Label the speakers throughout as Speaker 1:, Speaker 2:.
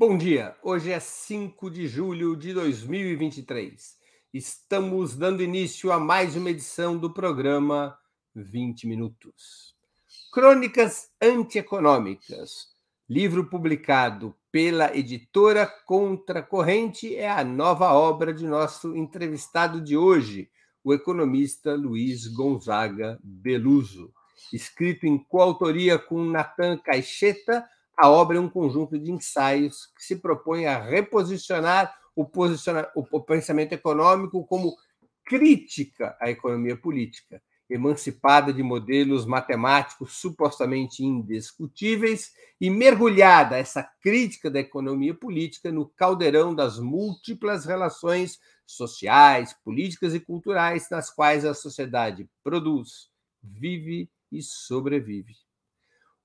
Speaker 1: Bom dia, hoje é 5 de julho de 2023. Estamos dando início a mais uma edição do programa 20 Minutos. Crônicas Antieconômicas, livro publicado pela editora Contracorrente, é a nova obra de nosso entrevistado de hoje, o economista Luiz Gonzaga Beluso. Escrito em coautoria com Natan Caixeta, a obra é um conjunto de ensaios que se propõe a reposicionar o, o pensamento econômico como crítica à economia política, emancipada de modelos matemáticos supostamente indiscutíveis e mergulhada essa crítica da economia política no caldeirão das múltiplas relações sociais, políticas e culturais nas quais a sociedade produz, vive e sobrevive.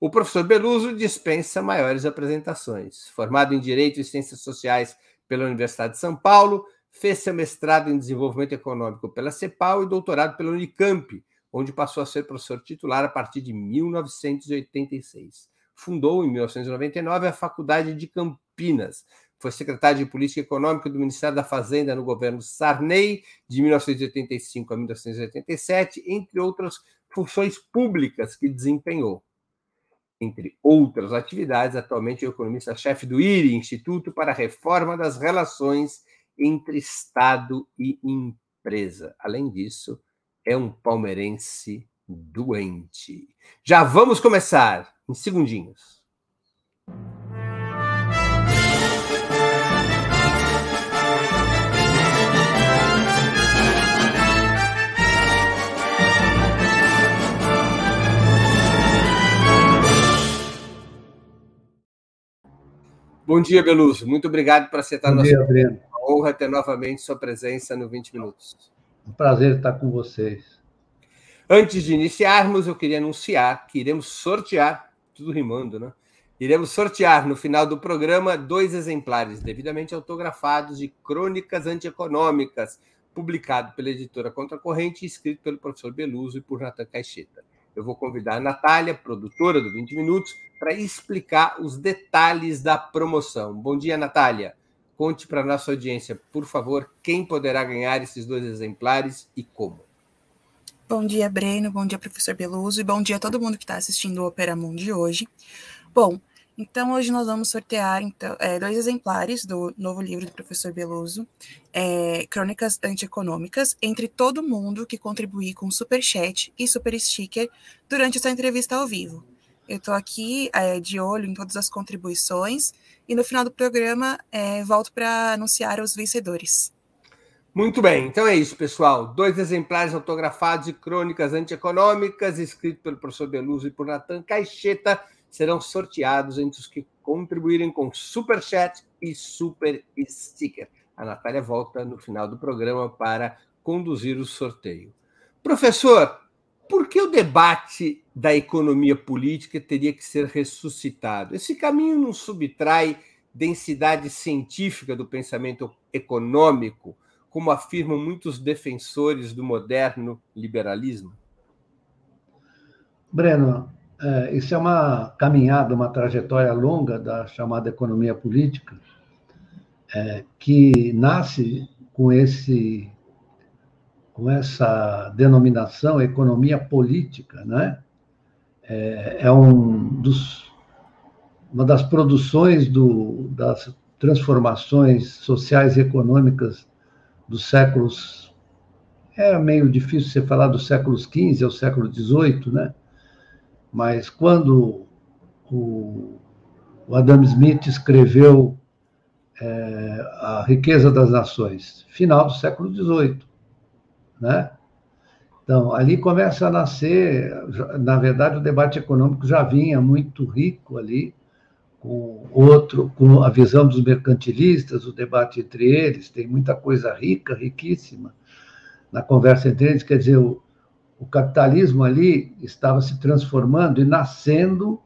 Speaker 1: O professor Beluso dispensa maiores apresentações. Formado em Direito e Ciências Sociais pela Universidade de São Paulo, fez seu mestrado em Desenvolvimento Econômico pela CEPAL e doutorado pela Unicamp, onde passou a ser professor titular a partir de 1986. Fundou, em 1999, a Faculdade de Campinas. Foi secretário de Política Econômica do Ministério da Fazenda no governo Sarney, de 1985 a 1987, entre outras funções públicas que desempenhou. Entre outras atividades, atualmente é economista-chefe do IRI, Instituto para a Reforma das Relações entre Estado e Empresa. Além disso, é um palmeirense doente. Já vamos começar em segundinhos. Bom dia, Beluso. Muito obrigado por aceitar
Speaker 2: Bom nosso dia, Breno.
Speaker 1: Uma honra ter novamente sua presença no 20 Minutos.
Speaker 2: Um prazer estar com vocês.
Speaker 1: Antes de iniciarmos, eu queria anunciar que iremos sortear, tudo rimando, né? Iremos sortear no final do programa dois exemplares devidamente autografados de Crônicas Antieconômicas, publicado pela editora Contracorrente e escrito pelo professor Beluso e por Natan Caixeta. Eu vou convidar a Natália, produtora do 20 Minutos, para explicar os detalhes da promoção. Bom dia, Natália. Conte para a nossa audiência, por favor, quem poderá ganhar esses dois exemplares e como.
Speaker 3: Bom dia, Breno. Bom dia, professor Beluso. E bom dia a todo mundo que está assistindo o Opera Mundi hoje. Bom, então, hoje nós vamos sortear então, é, dois exemplares do novo livro do professor Beluso, é, Crônicas Antieconômicas, entre todo mundo que contribuir com Super Chat e Super Sticker durante essa entrevista ao vivo. Eu estou aqui é, de olho em todas as contribuições e no final do programa é, volto para anunciar os vencedores.
Speaker 1: Muito bem, então é isso, pessoal. Dois exemplares autografados de Crônicas Antieconômicas, escrito pelo professor Beluso e por Natan Caixeta serão sorteados entre os que contribuírem com Super Chat e Super Sticker. A Natália volta no final do programa para conduzir o sorteio. Professor, por que o debate da economia política teria que ser ressuscitado? Esse caminho não subtrai densidade científica do pensamento econômico, como afirmam muitos defensores do moderno liberalismo?
Speaker 2: Breno, é, isso é uma caminhada, uma trajetória longa da chamada economia política, é, que nasce com esse com essa denominação economia política, né? É, é um dos, uma das produções do, das transformações sociais e econômicas dos séculos. É meio difícil você falar dos séculos XV ao século XVIII, né? Mas quando o, o Adam Smith escreveu é, A Riqueza das Nações, final do século XVIII, né? Então, ali começa a nascer, na verdade, o debate econômico já vinha muito rico ali, com outro, com a visão dos mercantilistas, o debate entre eles, tem muita coisa rica, riquíssima na conversa entre eles, quer dizer, o, o capitalismo ali estava se transformando e nascendo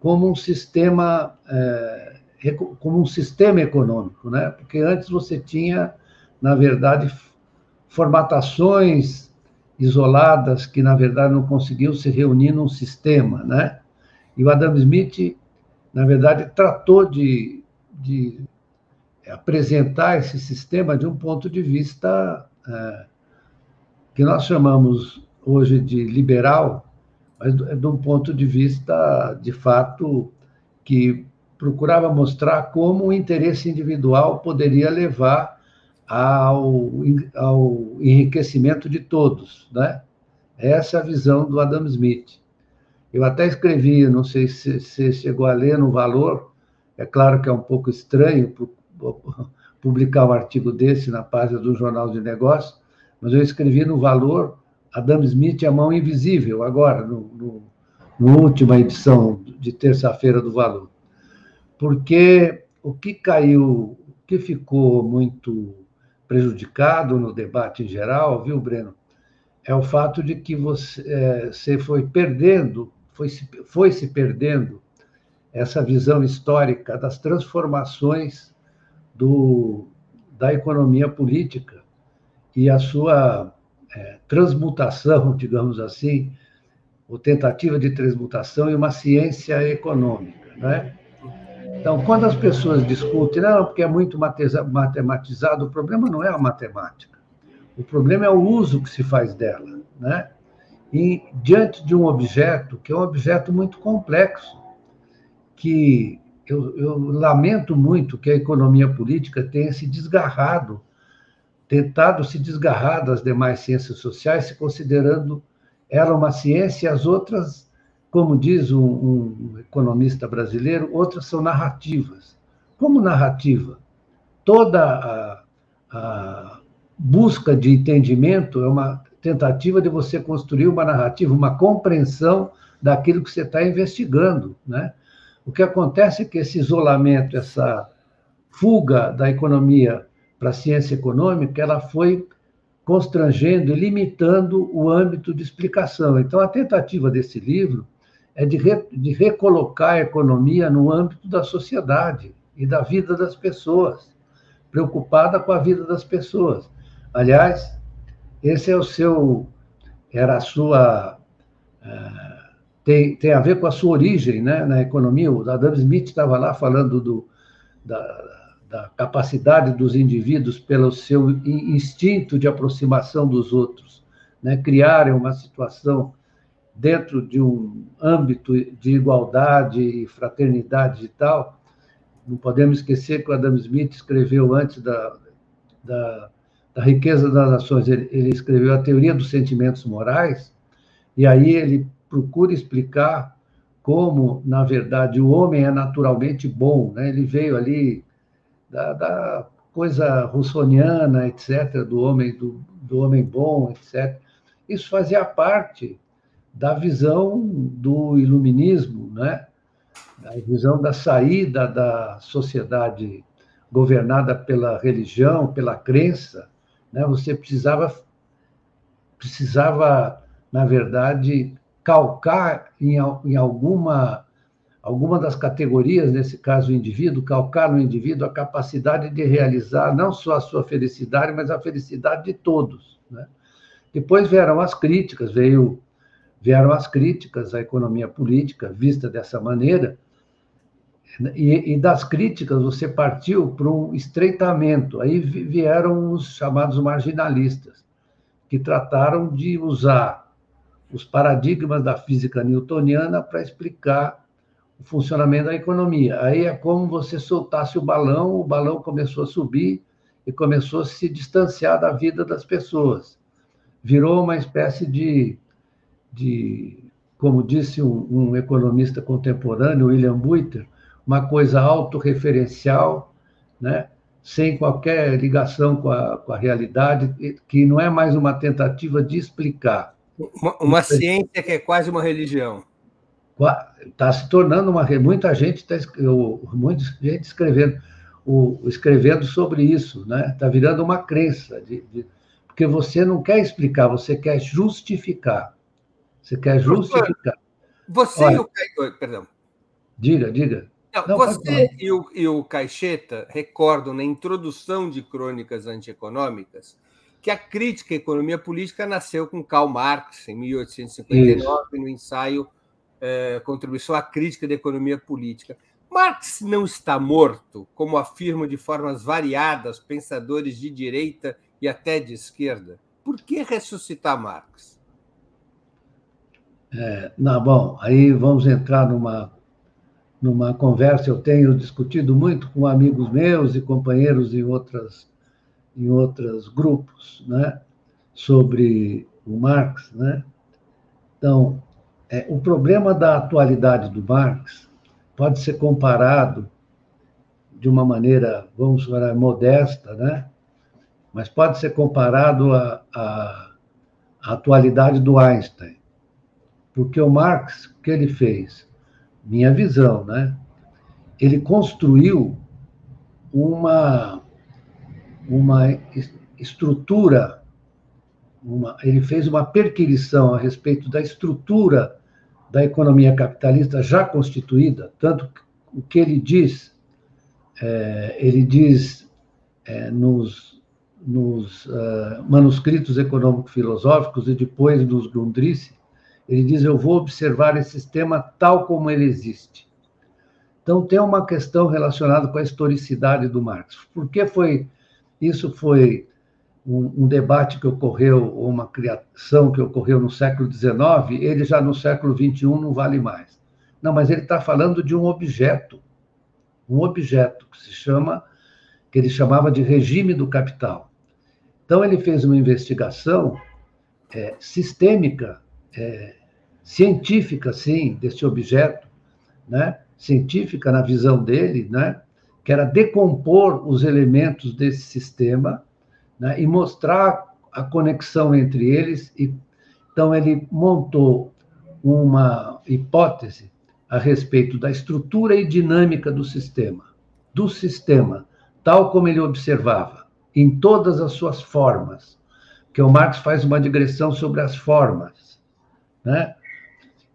Speaker 2: como um sistema é, como um sistema econômico, né? Porque antes você tinha, na verdade, formatações isoladas que na verdade não conseguiam se reunir num sistema, né? E o Adam Smith, na verdade, tratou de, de apresentar esse sistema de um ponto de vista é, que nós chamamos hoje de liberal, mas de um ponto de vista, de fato, que procurava mostrar como o interesse individual poderia levar ao, ao enriquecimento de todos, né? Essa é a visão do Adam Smith. Eu até escrevi, não sei se você chegou a ler no Valor, é claro que é um pouco estranho publicar um artigo desse na página do Jornal de Negócios, mas eu escrevi no Valor Adam Smith e a Mão Invisível, agora, no, no, no última edição de terça-feira do Valor. Porque o que caiu, o que ficou muito prejudicado no debate em geral, viu, Breno? É o fato de que você, é, você foi perdendo, foi se, foi se perdendo essa visão histórica das transformações do, da economia política e a sua é, transmutação, digamos assim, ou tentativa de transmutação em uma ciência econômica. Né? Então, quando as pessoas discutem, não, porque é muito matematizado, o problema não é a matemática. O problema é o uso que se faz dela. Né? E diante de um objeto, que é um objeto muito complexo, que eu, eu lamento muito que a economia política tenha se desgarrado, tentado se desgarrar das demais ciências sociais, se considerando ela uma ciência e as outras, como diz um, um economista brasileiro, outras são narrativas. Como narrativa? Toda a, a busca de entendimento é uma tentativa de você construir uma narrativa, uma compreensão daquilo que você está investigando, né? O que acontece é que esse isolamento, essa fuga da economia para a ciência econômica, ela foi constrangendo e limitando o âmbito de explicação. Então, a tentativa desse livro é de, re, de recolocar a economia no âmbito da sociedade e da vida das pessoas, preocupada com a vida das pessoas. Aliás, esse é o seu, era a sua uh, tem, tem a ver com a sua origem né, na economia. O Adam Smith estava lá falando do, da, da capacidade dos indivíduos pelo seu instinto de aproximação dos outros, né, criarem uma situação dentro de um âmbito de igualdade e fraternidade e tal. Não podemos esquecer que o Adam Smith escreveu antes da, da, da riqueza das nações, ele, ele escreveu a teoria dos sentimentos morais, e aí ele procura explicar como, na verdade, o homem é naturalmente bom. Né? Ele veio ali da, da coisa russoniana, etc., do homem, do, do homem bom, etc. Isso fazia parte da visão do iluminismo, né? a visão da saída da sociedade governada pela religião, pela crença. Né? Você precisava, precisava, na verdade, calcar em, em alguma, alguma das categorias, nesse caso o indivíduo, calcar no indivíduo a capacidade de realizar não só a sua felicidade, mas a felicidade de todos. Né? Depois vieram as críticas, veio, vieram as críticas à economia política, vista dessa maneira, e, e, das críticas você partiu para um estreitamento. Aí vieram os chamados marginalistas, que trataram de usar os paradigmas da física newtoniana para explicar o funcionamento da economia. Aí é como você soltasse o balão, o balão começou a subir e começou a se distanciar da vida das pessoas. Virou uma espécie de, de como disse um, um economista contemporâneo, William Buiter, uma coisa autorreferencial, né? sem qualquer ligação com a, com a realidade, que não é mais uma tentativa de explicar,
Speaker 1: uma, uma ciência que é quase uma religião.
Speaker 2: Está se tornando uma. Muita gente está muita gente escrevendo, o, escrevendo sobre isso, né? Está virando uma crença, de, de, porque você não quer explicar, você quer justificar. Você quer justificar.
Speaker 1: Você Olha, e o Caio, perdão.
Speaker 2: Diga, diga.
Speaker 1: Não, não, você e o, e o Caixeta recordam na introdução de Crônicas Antieconômicas que a crítica à economia política nasceu com Karl Marx, em 1859, Isso. no ensaio é, Contribuição à Crítica da Economia Política. Marx não está morto, como afirmam de formas variadas pensadores de direita e até de esquerda. Por que ressuscitar Marx?
Speaker 2: É, não, bom, aí vamos entrar numa, numa conversa. Eu tenho discutido muito com amigos meus e companheiros em outras em outros grupos, né, sobre o Marx, né? Então, é, o problema da atualidade do Marx pode ser comparado de uma maneira, vamos falar, modesta, né? Mas pode ser comparado à atualidade do Einstein. Porque o Marx, o que ele fez? Minha visão, né? Ele construiu uma uma estrutura, uma, ele fez uma perquisição a respeito da estrutura da economia capitalista já constituída, tanto o que ele diz, é, ele diz é, nos, nos uh, manuscritos econômico-filosóficos e depois nos Grundrisse, ele diz: Eu vou observar esse sistema tal como ele existe. Então, tem uma questão relacionada com a historicidade do Marx. Por que foi isso foi um, um, debate que ocorreu, uma criação que ocorreu no século XIX, ele já no século XXI não vale mais. Não, mas ele está falando de um objeto, um objeto que se chama, que ele chamava de regime do capital. Então ele fez uma investigação é, sistêmica, é, científica, sim, desse objeto, né? científica na visão dele, né? que era decompor os elementos desse sistema né, e mostrar a conexão entre eles. E, então, ele montou uma hipótese a respeito da estrutura e dinâmica do sistema, do sistema, tal como ele observava, em todas as suas formas, que o Marx faz uma digressão sobre as formas, né?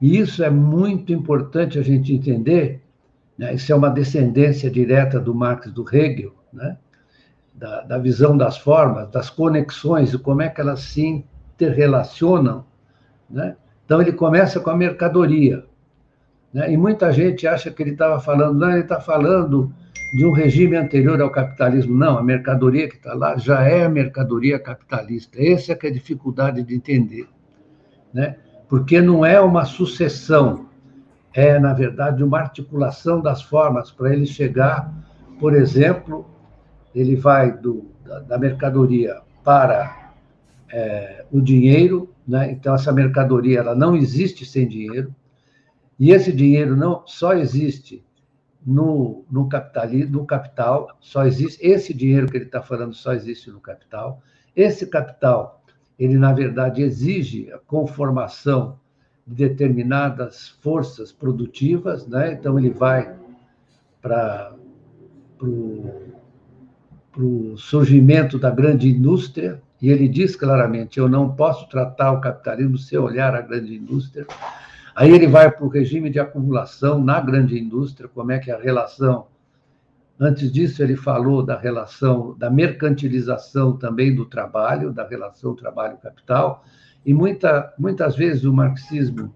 Speaker 2: E isso é muito importante a gente entender, né? Isso é uma descendência direta do Marx do Hegel, né? da, da visão das formas, das conexões, e como é que elas se interrelacionam. Né? Então, ele começa com a mercadoria. Né? E muita gente acha que ele estava falando, não, ele está falando de um regime anterior ao capitalismo. Não, a mercadoria que está lá já é a mercadoria capitalista. Essa é, é a dificuldade de entender. Né? Porque não é uma sucessão é, na verdade, uma articulação das formas para ele chegar, por exemplo, ele vai do, da, da mercadoria para é, o dinheiro, né? então essa mercadoria ela não existe sem dinheiro, e esse dinheiro não só existe no, no, no capital, só existe, esse dinheiro que ele está falando só existe no capital, esse capital, ele, na verdade, exige a conformação de determinadas forças produtivas, né? então ele vai para o surgimento da grande indústria, e ele diz claramente: eu não posso tratar o capitalismo sem olhar a grande indústria. Aí ele vai para o regime de acumulação na grande indústria, como é que é a relação. Antes disso, ele falou da relação da mercantilização também do trabalho, da relação trabalho-capital. E muita, muitas vezes o marxismo,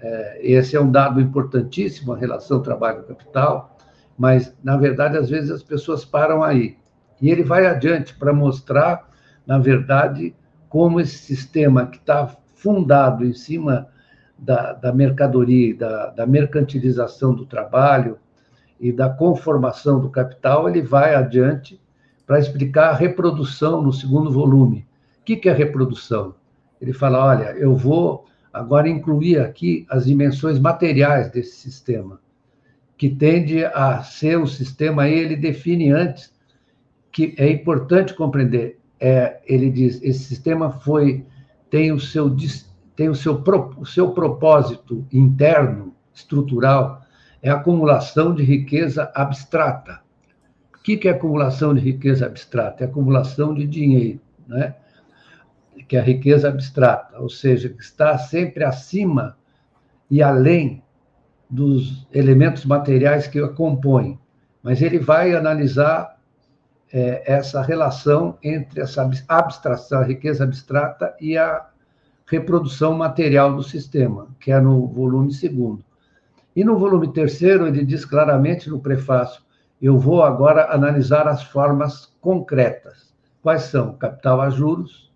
Speaker 2: é, esse é um dado importantíssimo, a relação trabalho-capital, mas, na verdade, às vezes as pessoas param aí. E ele vai adiante para mostrar, na verdade, como esse sistema que está fundado em cima da, da mercadoria, da, da mercantilização do trabalho e da conformação do capital, ele vai adiante para explicar a reprodução no segundo volume. O que é reprodução? Ele fala: olha, eu vou agora incluir aqui as dimensões materiais desse sistema, que tende a ser um sistema, ele define antes, que é importante compreender. É, ele diz: esse sistema foi tem o seu tem o seu, o seu propósito interno, estrutural, é acumulação de riqueza abstrata. O que é acumulação de riqueza abstrata? É acumulação de dinheiro, né? que é a riqueza abstrata, ou seja, que está sempre acima e além dos elementos materiais que a compõem. Mas ele vai analisar é, essa relação entre essa abstração, a riqueza abstrata e a reprodução material do sistema, que é no volume segundo. E no volume terceiro, ele diz claramente no prefácio: eu vou agora analisar as formas concretas. Quais são? Capital a juros,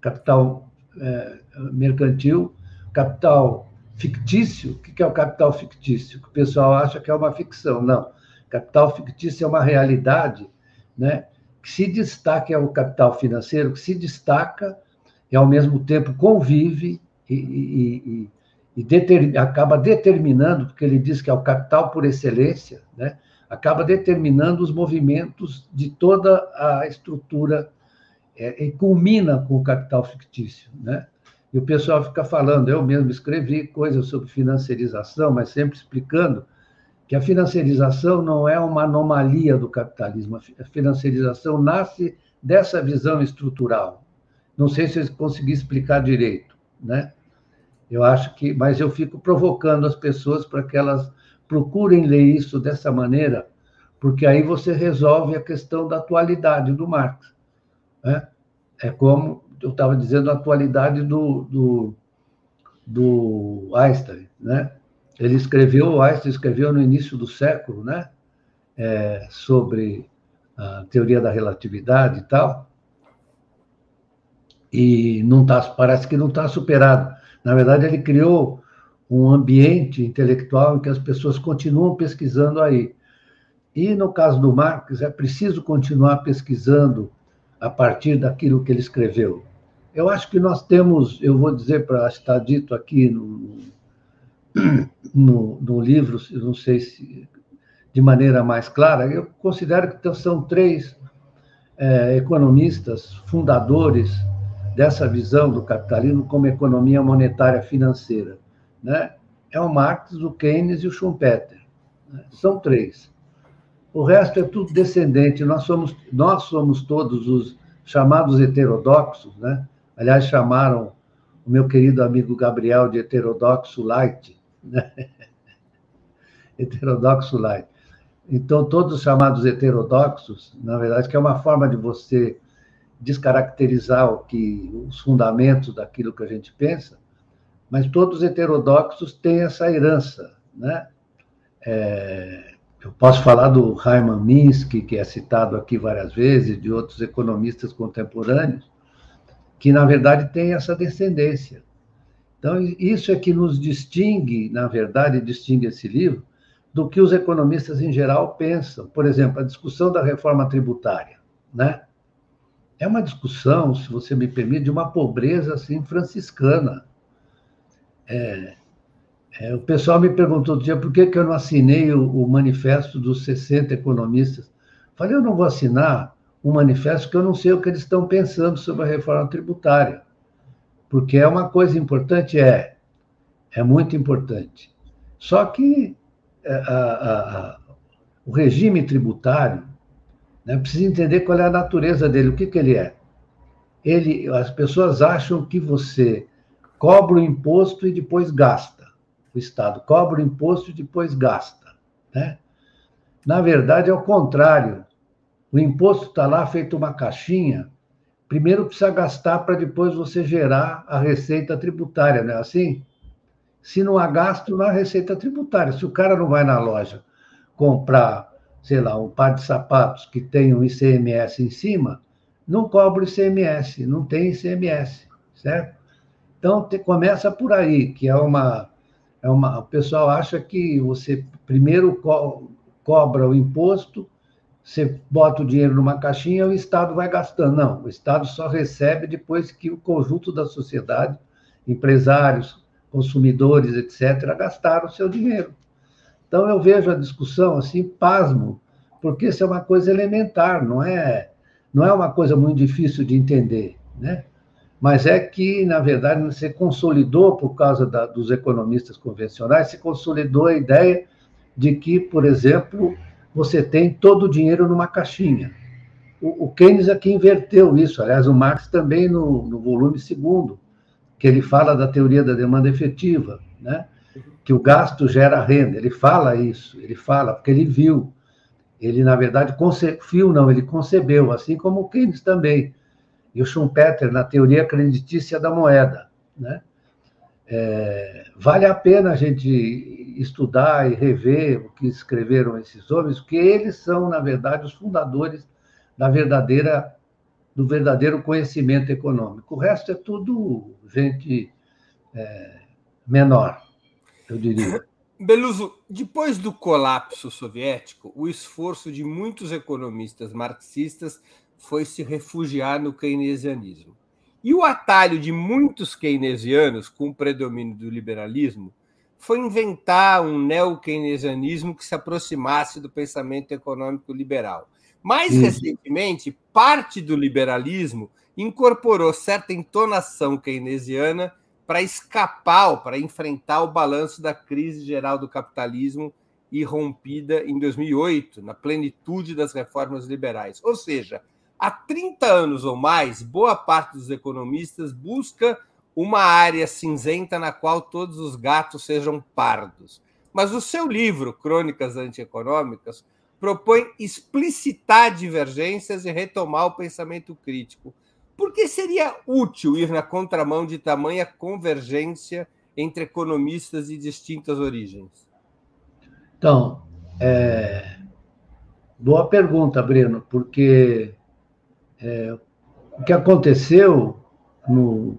Speaker 2: capital é, mercantil, capital fictício. O que é o capital fictício? O pessoal acha que é uma ficção. Não. Capital fictício é uma realidade né, que se destaca, é o capital financeiro, que se destaca e, ao mesmo tempo, convive e, e, e deter, acaba determinando, porque ele diz que é o capital por excelência, né, acaba determinando os movimentos de toda a estrutura é, e culmina com o capital fictício. Né? E o pessoal fica falando, eu mesmo escrevi coisas sobre financiarização, mas sempre explicando que a financiarização não é uma anomalia do capitalismo. A financiarização nasce dessa visão estrutural. Não sei se eu consegui explicar direito, né? Eu acho que, mas eu fico provocando as pessoas para que elas procurem ler isso dessa maneira, porque aí você resolve a questão da atualidade do Marx. Né? É como eu estava dizendo, a atualidade do, do, do Einstein, né? Ele escreveu, o Einstein escreveu no início do século, né? É, sobre a teoria da relatividade e tal, e não tá, parece que não está superado. Na verdade, ele criou um ambiente intelectual em que as pessoas continuam pesquisando aí. E no caso do Marx, é preciso continuar pesquisando a partir daquilo que ele escreveu. Eu acho que nós temos, eu vou dizer para estar dito aqui no, no, no, livro, não sei se de maneira mais clara, eu considero que são três é, economistas fundadores dessa visão do capitalismo como economia monetária financeira. Né? É o Marx, o Keynes e o Schumpeter. Né? São três. O resto é tudo descendente. Nós somos, nós somos todos os chamados heterodoxos, né? Aliás, chamaram o meu querido amigo Gabriel de heterodoxo light. Né? heterodoxo light. Então, todos os chamados heterodoxos, na verdade, que é uma forma de você descaracterizar o que, os fundamentos daquilo que a gente pensa, mas todos os heterodoxos têm essa herança. Né? É, eu posso falar do Hyman Minsky, que é citado aqui várias vezes, de outros economistas contemporâneos, que, na verdade, tem essa descendência. Então, isso é que nos distingue, na verdade, distingue esse livro, do que os economistas em geral pensam. Por exemplo, a discussão da reforma tributária, né? É uma discussão, se você me permite, de uma pobreza assim franciscana. É, é, o pessoal me perguntou outro dia por que, que eu não assinei o, o manifesto dos 60 economistas. Falei, eu não vou assinar um manifesto que eu não sei o que eles estão pensando sobre a reforma tributária. Porque é uma coisa importante, é. É muito importante. Só que é, a, a, a, o regime tributário né, precisa entender qual é a natureza dele, o que, que ele é. Ele, as pessoas acham que você cobra o imposto e depois gasta. O Estado cobra o imposto e depois gasta. Né? Na verdade, é o contrário. O imposto está lá feito uma caixinha. Primeiro precisa gastar para depois você gerar a receita tributária, não é assim? Se não há gasto, não há receita tributária. Se o cara não vai na loja comprar, sei lá, um par de sapatos que tem um ICMS em cima, não cobra o ICMS, não tem ICMS, certo? Então, te, começa por aí, que é uma, é uma. O pessoal acha que você primeiro co, cobra o imposto você bota o dinheiro numa caixinha o Estado vai gastando. Não, o Estado só recebe depois que o conjunto da sociedade, empresários, consumidores, etc., gastaram o seu dinheiro. Então, eu vejo a discussão assim, pasmo, porque isso é uma coisa elementar, não é, não é uma coisa muito difícil de entender, né? Mas é que, na verdade, você consolidou, por causa da, dos economistas convencionais, se consolidou a ideia de que, por exemplo, você tem todo o dinheiro numa caixinha. O, o Keynes aqui inverteu isso, aliás, o Marx também no, no volume segundo, que ele fala da teoria da demanda efetiva, né? Que o gasto gera renda. Ele fala isso, ele fala, porque ele viu. Ele, na verdade, viu, não, ele concebeu, assim como o Keynes também. E o Schumpeter, na teoria creditícia da moeda. Né? é, vale a pena a gente estudar e rever o que escreveram esses homens, porque eles são, na verdade, os fundadores da verdadeira do verdadeiro conhecimento econômico. O resto é tudo gente é, menor, eu diria.
Speaker 1: Beluso, depois do colapso soviético, o esforço de muitos economistas marxistas foi se refugiar no keynesianismo. E o atalho de muitos keynesianos, com o predomínio do liberalismo, foi inventar um neo-keynesianismo que se aproximasse do pensamento econômico liberal. Mais recentemente, parte do liberalismo incorporou certa entonação keynesiana para escapar, para enfrentar o balanço da crise geral do capitalismo irrompida em 2008, na plenitude das reformas liberais. Ou seja, há 30 anos ou mais, boa parte dos economistas busca uma área cinzenta na qual todos os gatos sejam pardos. Mas o seu livro, Crônicas Antieconômicas, propõe explicitar divergências e retomar o pensamento crítico. Por que seria útil ir na contramão de tamanha convergência entre economistas de distintas origens?
Speaker 2: Então, é... boa pergunta, Breno, porque é... o que aconteceu no...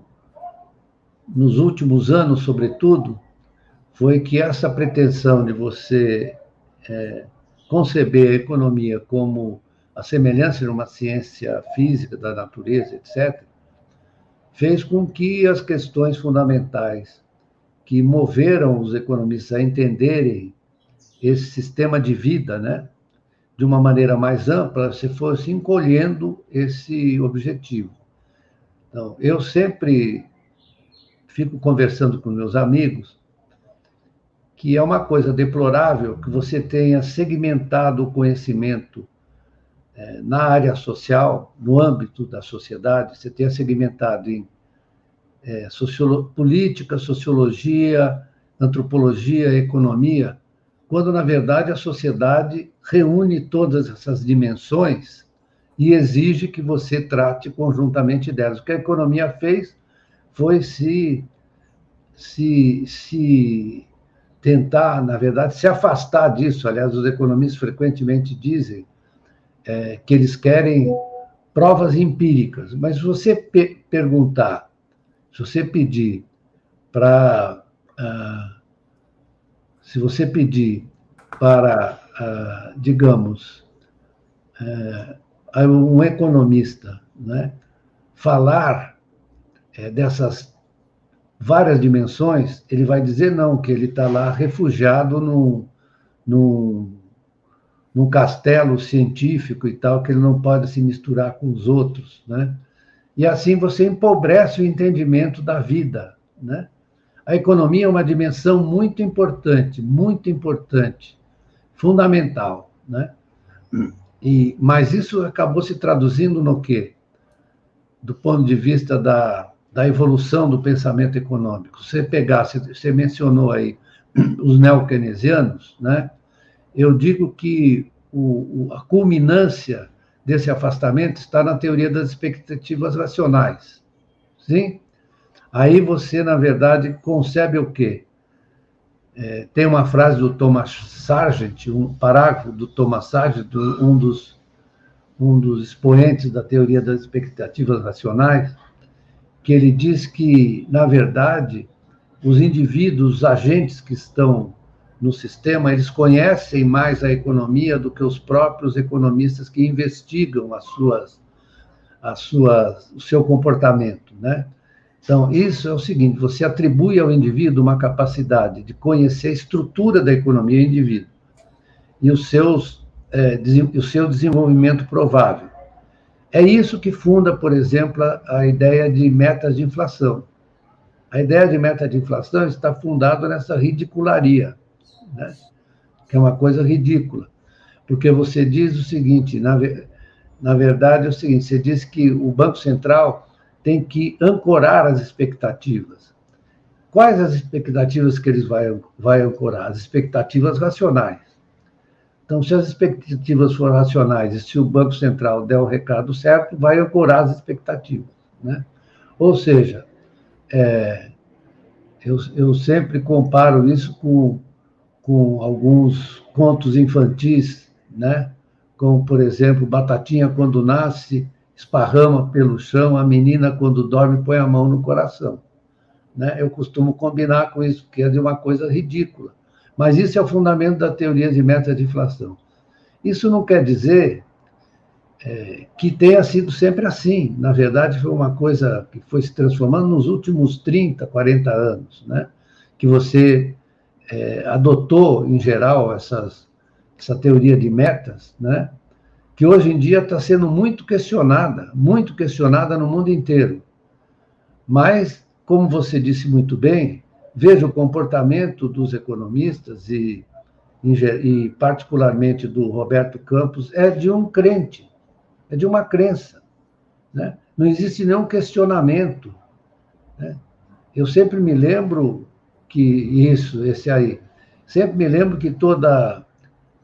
Speaker 2: nos últimos anos, sobretudo, foi que essa pretensão de você é conceber a economia como a semelhança de uma ciência física da natureza, etc., fez com que as questões fundamentais que moveram os economistas a entenderem esse sistema de vida, né, de uma maneira mais ampla, se fosse encolhendo esse objetivo. Então, eu sempre fico conversando com meus amigos que é uma coisa deplorável que você tenha segmentado o conhecimento na área social, no âmbito da sociedade, você tenha segmentado em é, sociolo política, sociologia, antropologia, economia, quando, na verdade, a sociedade reúne todas essas dimensões e exige que você trate conjuntamente delas. O que a economia fez foi se, se, se tentar, na verdade, se afastar disso. Aliás, os economistas frequentemente dizem é, que eles querem provas empíricas. Mas se você pe perguntar, se você pedir para. Uh, se você pedir para, uh, digamos, uh, um economista né, falar é, dessas várias dimensões, ele vai dizer não, que ele está lá refugiado num, num, num castelo científico e tal, que ele não pode se misturar com os outros, né? E assim você empobrece o entendimento da vida, né? A economia é uma dimensão muito importante, muito importante, fundamental, né? E, mas isso acabou se traduzindo no quê? Do ponto de vista da da evolução do pensamento econômico. Você pegar, você mencionou aí os neo-keynesianos, né? Eu digo que o, a culminância desse afastamento está na teoria das expectativas racionais. Sim? Aí você, na verdade, concebe o quê? É, tem uma frase do Thomas Sargent, um parágrafo do Thomas Sargent, um dos, um dos expoentes da teoria das expectativas racionais, que ele diz que, na verdade, os indivíduos, os agentes que estão no sistema, eles conhecem mais a economia do que os próprios economistas que investigam as suas, as suas, o seu comportamento, né? Então, isso é o seguinte: você atribui ao indivíduo uma capacidade de conhecer a estrutura da economia do indivíduo e os seus, é, o seu desenvolvimento provável. É isso que funda, por exemplo, a ideia de metas de inflação. A ideia de meta de inflação está fundada nessa ridicularia, né? que é uma coisa ridícula. Porque você diz o seguinte, na, na verdade é o seguinte, você diz que o Banco Central tem que ancorar as expectativas. Quais as expectativas que eles vai, vai ancorar? As expectativas racionais. Então, se as expectativas forem racionais e se o Banco Central der o recado certo, vai ancorar as expectativas. Né? Ou seja, é, eu, eu sempre comparo isso com, com alguns contos infantis, né? como, por exemplo, Batatinha, quando nasce, esparrama pelo chão, a menina, quando dorme, põe a mão no coração. Né? Eu costumo combinar com isso, porque é de uma coisa ridícula. Mas isso é o fundamento da teoria de metas de inflação. Isso não quer dizer é, que tenha sido sempre assim. Na verdade, foi uma coisa que foi se transformando nos últimos 30, 40 anos, né? que você é, adotou, em geral, essas, essa teoria de metas, né? que hoje em dia está sendo muito questionada, muito questionada no mundo inteiro. Mas, como você disse muito bem, veja o comportamento dos economistas e, e particularmente do Roberto Campos, é de um crente é de uma crença. Né? Não existe nenhum questionamento. Né? Eu sempre me lembro que isso, esse aí, sempre me lembro que toda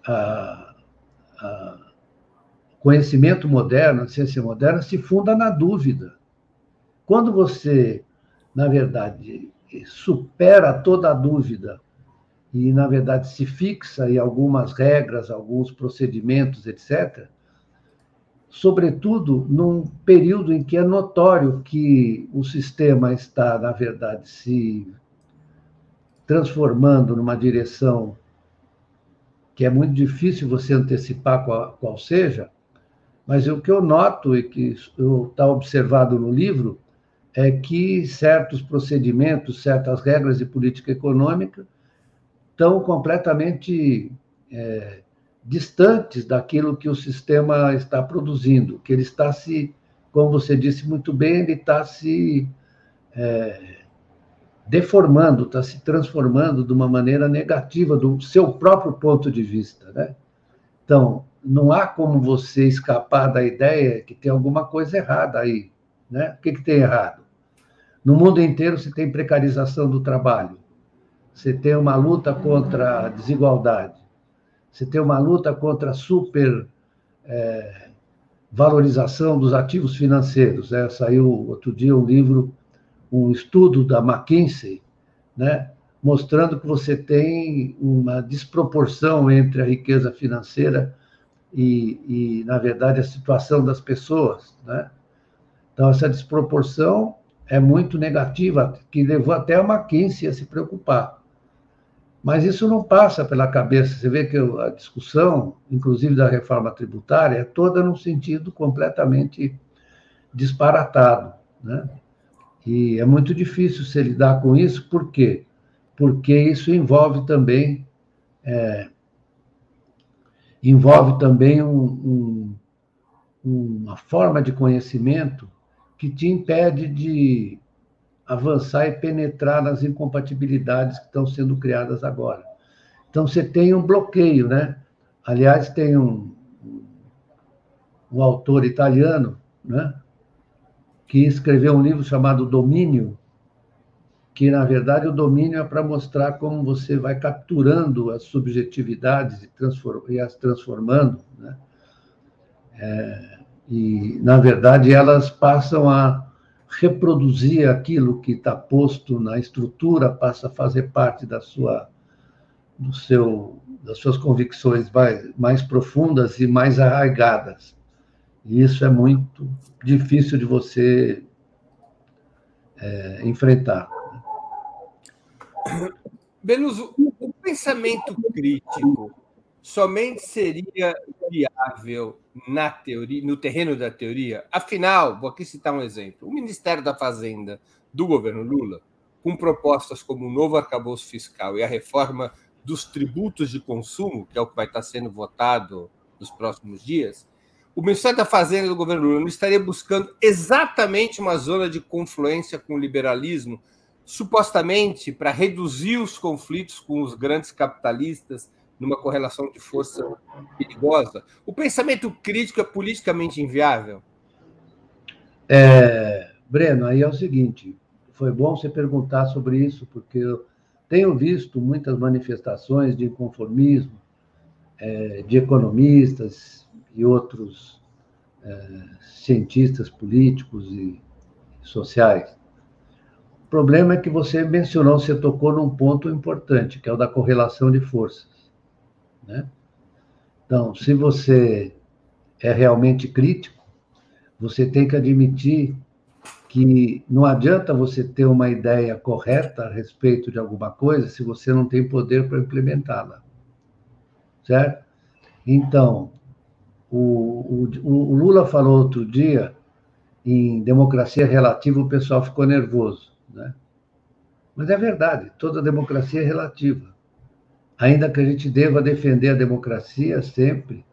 Speaker 2: a, a conhecimento moderno, a ciência moderna, se funda na dúvida. Quando você, na verdade, supera toda a dúvida e, na verdade, se fixa em algumas regras, alguns procedimentos, etc., sobretudo num período em que é notório que o sistema está, na verdade, se transformando numa direção que é muito difícil você antecipar qual, qual seja, mas o que eu noto e que está observado no livro é que certos procedimentos, certas regras de política econômica estão completamente é, distantes daquilo que o sistema está produzindo, que ele está se, como você disse muito bem, ele está se é, deformando, está se transformando de uma maneira negativa do seu próprio ponto de vista, né? Então, não há como você escapar da ideia que tem alguma coisa errada aí, né? O que, que tem errado? No mundo inteiro você tem precarização do trabalho, você tem uma luta contra a desigualdade, você tem uma luta contra a super é, valorização dos ativos financeiros. Né? Saiu outro dia um livro, um estudo da McKinsey, né? mostrando que você tem uma desproporção entre a riqueza financeira e, e, na verdade, a situação das pessoas. Né? Então, essa desproporção é muito negativa, que levou até a McKinsey a se preocupar. Mas isso não passa pela cabeça. Você vê que a discussão, inclusive da reforma tributária, é toda num sentido completamente disparatado. Né? E é muito difícil se lidar com isso, por quê? Porque isso envolve também é, envolve também um, um, uma forma de conhecimento que te impede de avançar e penetrar nas incompatibilidades que estão sendo criadas agora. Então, você tem um bloqueio, né? Aliás, tem um, um autor italiano, né? Que escreveu um livro chamado Domínio, que, na verdade, o domínio é para mostrar como você vai capturando as subjetividades e, e as transformando, né? É, e, na verdade, elas passam a reproduzir aquilo que está posto na estrutura, passa a fazer parte da sua, do seu, das suas convicções mais, mais profundas e mais arraigadas. E isso é muito difícil de você é, enfrentar.
Speaker 1: Beluso, o pensamento crítico somente seria viável na teoria, no terreno da teoria? Afinal, vou aqui citar um exemplo: o Ministério da Fazenda do governo Lula, com propostas como o novo arcabouço fiscal e a reforma dos tributos de consumo, que é o que vai estar sendo votado nos próximos dias, o Ministério da Fazenda do governo Lula estaria buscando exatamente uma zona de confluência com o liberalismo, supostamente para reduzir os conflitos com os grandes capitalistas numa correlação de força perigosa. O pensamento crítico é politicamente inviável?
Speaker 2: É, Breno, aí é o seguinte: foi bom você perguntar sobre isso, porque eu tenho visto muitas manifestações de inconformismo é, de economistas e outros é, cientistas políticos e sociais. O problema é que você mencionou, você tocou num ponto importante, que é o da correlação de forças. Né? Então, se você é realmente crítico, você tem que admitir que não adianta você ter uma ideia correta a respeito de alguma coisa se você não tem poder para implementá-la. Certo? Então, o, o, o, Lula falou outro dia em democracia relativa, o pessoal ficou nervoso. Né? Mas é verdade, toda democracia é relativa. Ainda que a gente deva defender a democracia sempre,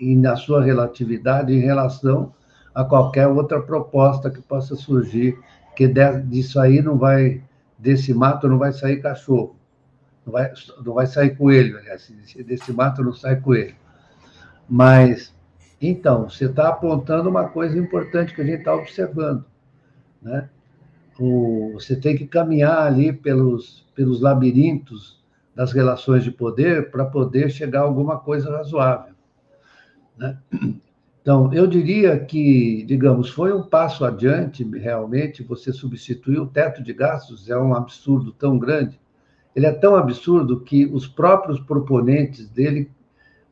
Speaker 2: e na sua relatividade em relação a qualquer outra proposta que possa surgir, que disso aí não vai, desse mato não vai sair cachorro, não vai, não vai sair coelho, aliás, desse mato não sai coelho. Mas, então, você está apontando uma coisa importante que a gente está observando, né? O, você tem que caminhar ali pelos, pelos labirintos das relações de poder para poder chegar a alguma coisa razoável. Né? Então, eu diria que, digamos, foi um passo adiante, realmente, você substituir o teto de gastos, é um absurdo tão grande. Ele é tão absurdo que os próprios proponentes dele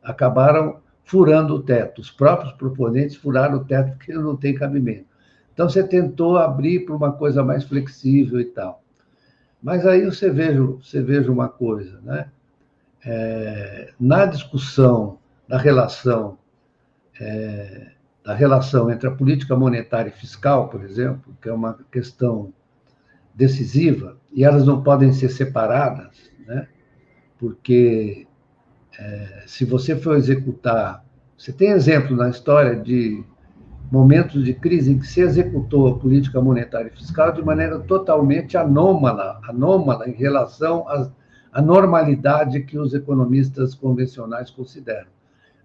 Speaker 2: acabaram furando o teto. Os próprios proponentes furaram o teto porque ele não tem cabimento. Então, você tentou abrir para uma coisa mais flexível e tal. Mas aí você veja, você veja uma coisa, né? É, na discussão da relação é, da relação entre a política monetária e fiscal, por exemplo, que é uma questão decisiva, e elas não podem ser separadas, né? porque é, se você for executar. Você tem exemplo na história de momentos de crise em que se executou a política monetária e fiscal de maneira totalmente anômala, anômala em relação à normalidade que os economistas convencionais consideram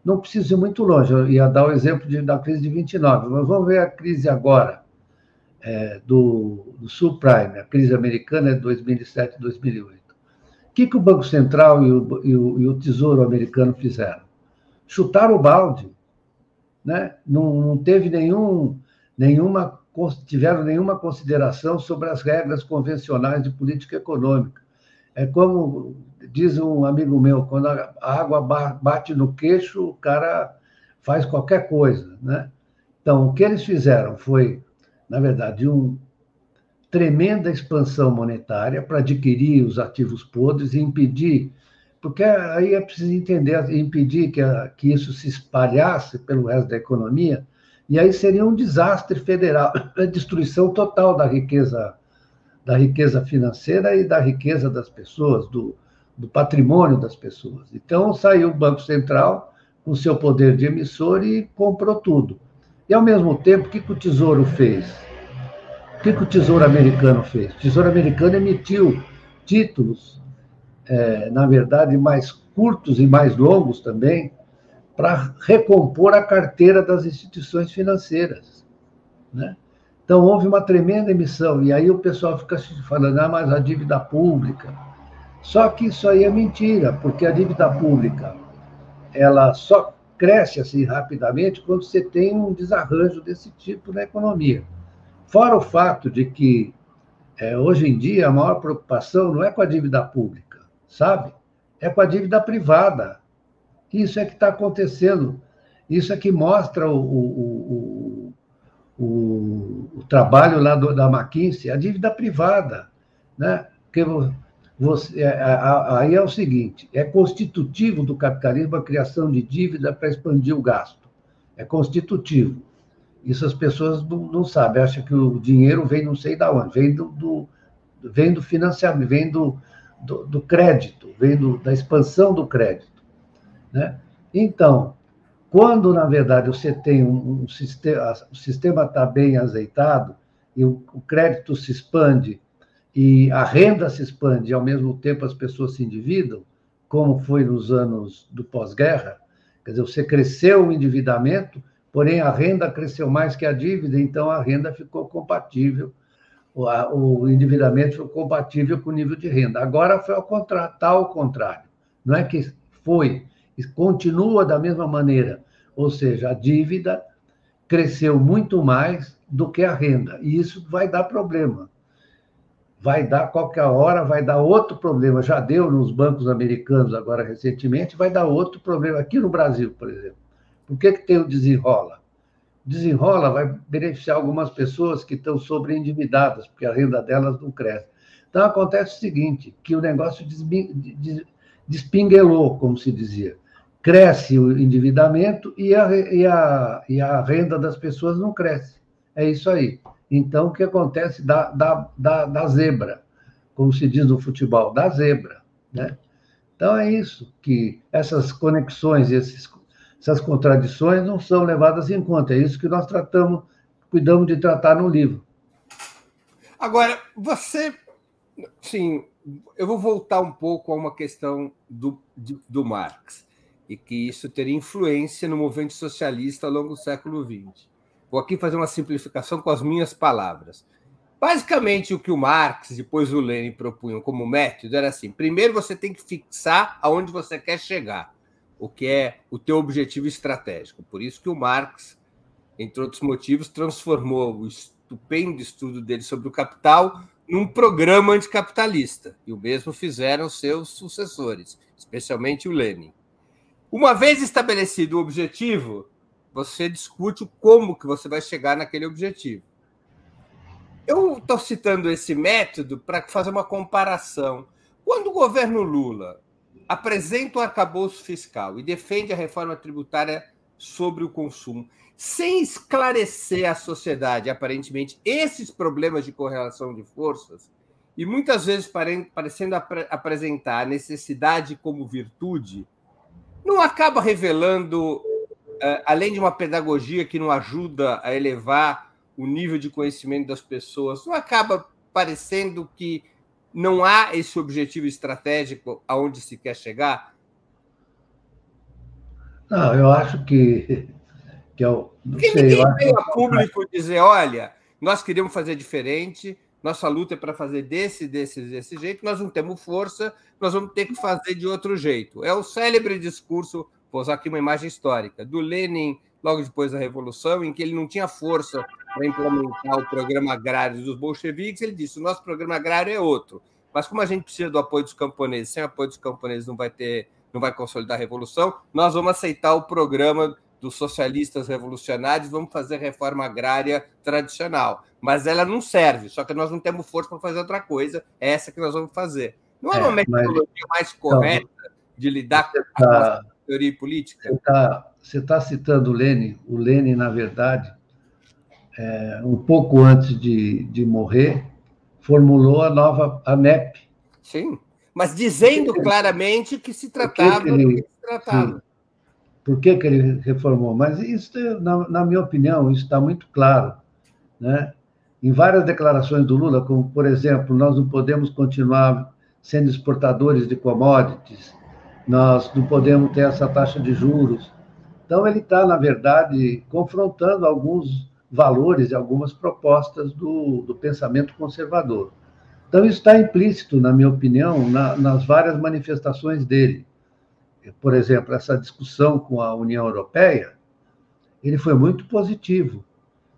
Speaker 2: não preciso ir muito longe, eu ia dar o exemplo de, da crise de 29, mas vamos ver a crise agora é, do, do subprime, a crise americana de 2007 e 2008. O que, que o Banco Central e o, e, o, e o Tesouro americano fizeram? Chutaram o balde, né? não, não teve nenhum, nenhuma, tiveram nenhuma consideração sobre as regras convencionais de política econômica. É como diz um amigo meu, quando a água bate no queixo, o cara faz qualquer coisa, né? Então, o que eles fizeram foi, na verdade, uma tremenda expansão monetária para adquirir os ativos podres e impedir, porque aí é preciso entender, impedir que, a, que isso se espalhasse pelo resto da economia, e aí seria um desastre federal, a destruição total da riqueza da riqueza financeira e da riqueza das pessoas, do, do patrimônio das pessoas. Então, saiu o Banco Central com seu poder de emissor e comprou tudo. E, ao mesmo tempo, o que, que o Tesouro fez? O que, que o Tesouro Americano fez? O Tesouro Americano emitiu títulos, é, na verdade, mais curtos e mais longos também, para recompor a carteira das instituições financeiras. Né? Então, houve uma tremenda emissão, e aí o pessoal fica falando, ah, mas a dívida pública, só que isso aí é mentira, porque a dívida pública ela só cresce assim rapidamente quando você tem um desarranjo desse tipo na economia. Fora o fato de que é, hoje em dia a maior preocupação não é com a dívida pública, sabe? É com a dívida privada. Isso é que está acontecendo. Isso é que mostra o, o, o, o, trabalho lá do, da McKinsey, a dívida privada, né? Porque você, é, aí é o seguinte: é constitutivo do capitalismo a criação de dívida para expandir o gasto. É constitutivo. Isso as pessoas não, não sabem, acham que o dinheiro vem não sei de onde, vem do, do vem do financiamento, vem do, do, do crédito, vem do, da expansão do crédito. Né? Então, quando, na verdade, você tem um, um sistema, o sistema está bem azeitado e o, o crédito se expande e a renda se expande e, ao mesmo tempo, as pessoas se endividam, como foi nos anos do pós-guerra, quer dizer, você cresceu o endividamento, porém a renda cresceu mais que a dívida, então a renda ficou compatível, o endividamento ficou compatível com o nível de renda. Agora foi ao contrário, está ao contrário. Não é que foi, continua da mesma maneira, ou seja, a dívida cresceu muito mais do que a renda, e isso vai dar problema vai dar qualquer hora, vai dar outro problema. Já deu nos bancos americanos agora recentemente, vai dar outro problema aqui no Brasil, por exemplo. Por que, que tem o desenrola? Desenrola vai beneficiar algumas pessoas que estão sobreendividadas, porque a renda delas não cresce. Então acontece o seguinte, que o negócio despinguelou, como se dizia. Cresce o endividamento e a, e, a, e a renda das pessoas não cresce. É isso aí. Então, o que acontece da, da, da, da zebra, como se diz no futebol, da zebra. Né? Então, é isso, que essas conexões, esses, essas contradições não são levadas em conta. É isso que nós tratamos, cuidamos de tratar no livro.
Speaker 1: Agora, você. Sim, eu vou voltar um pouco a uma questão do, do Marx, e que isso teria influência no movimento socialista ao longo do século XX. Vou aqui fazer uma simplificação com as minhas palavras. Basicamente, o que o Marx e depois o Lenin propunham como método era assim: primeiro você tem que fixar aonde você quer chegar, o que é o teu objetivo estratégico. Por isso que o Marx, entre outros motivos, transformou o estupendo estudo dele sobre o capital num programa anticapitalista. E o mesmo fizeram seus sucessores, especialmente o Lenin. Uma vez estabelecido o objetivo, você discute como que você vai chegar naquele objetivo. Eu estou citando esse método para fazer uma comparação. Quando o governo Lula apresenta o arcabouço fiscal e defende a reforma tributária sobre o consumo, sem esclarecer à sociedade, aparentemente, esses problemas de correlação de forças, e muitas vezes parecendo apresentar a necessidade como virtude, não acaba revelando é, além de uma pedagogia que não ajuda a elevar o nível de conhecimento das pessoas, não acaba parecendo que não há esse objetivo estratégico aonde se quer chegar?
Speaker 2: Não, eu acho que. que eu,
Speaker 1: Porque sei, ninguém veio a público dizer: olha, nós queremos fazer diferente, nossa luta é para fazer desse, desse, desse jeito, nós não temos força, nós vamos ter que fazer de outro jeito. É o célebre discurso vou usar aqui uma imagem histórica, do Lenin logo depois da Revolução, em que ele não tinha força para implementar o programa agrário dos bolcheviques, ele disse: o nosso programa agrário é outro. Mas como a gente precisa do apoio dos camponeses, sem apoio dos camponeses não vai ter, não vai consolidar a revolução, nós vamos aceitar o programa dos socialistas revolucionários, vamos fazer reforma agrária tradicional. Mas ela não serve, só que nós não temos força para fazer outra coisa, é essa que nós vamos fazer. Não é, uma metodologia mas... mais correta então, de lidar com a teoria política? Você
Speaker 2: está tá citando o Lênin. O Lênin, na verdade, é, um pouco antes de, de morrer, formulou a nova ANEP.
Speaker 1: Sim, mas dizendo claramente que se tratava que do que se tratava. Sim.
Speaker 2: Por que, que ele reformou? Mas isso, na, na minha opinião, isso está muito claro. Né? Em várias declarações do Lula, como, por exemplo, nós não podemos continuar sendo exportadores de commodities, nós não podemos ter essa taxa de juros. Então, ele está, na verdade, confrontando alguns valores e algumas propostas do, do pensamento conservador. Então, isso está implícito, na minha opinião, na, nas várias manifestações dele. Por exemplo, essa discussão com a União Europeia, ele foi muito positivo.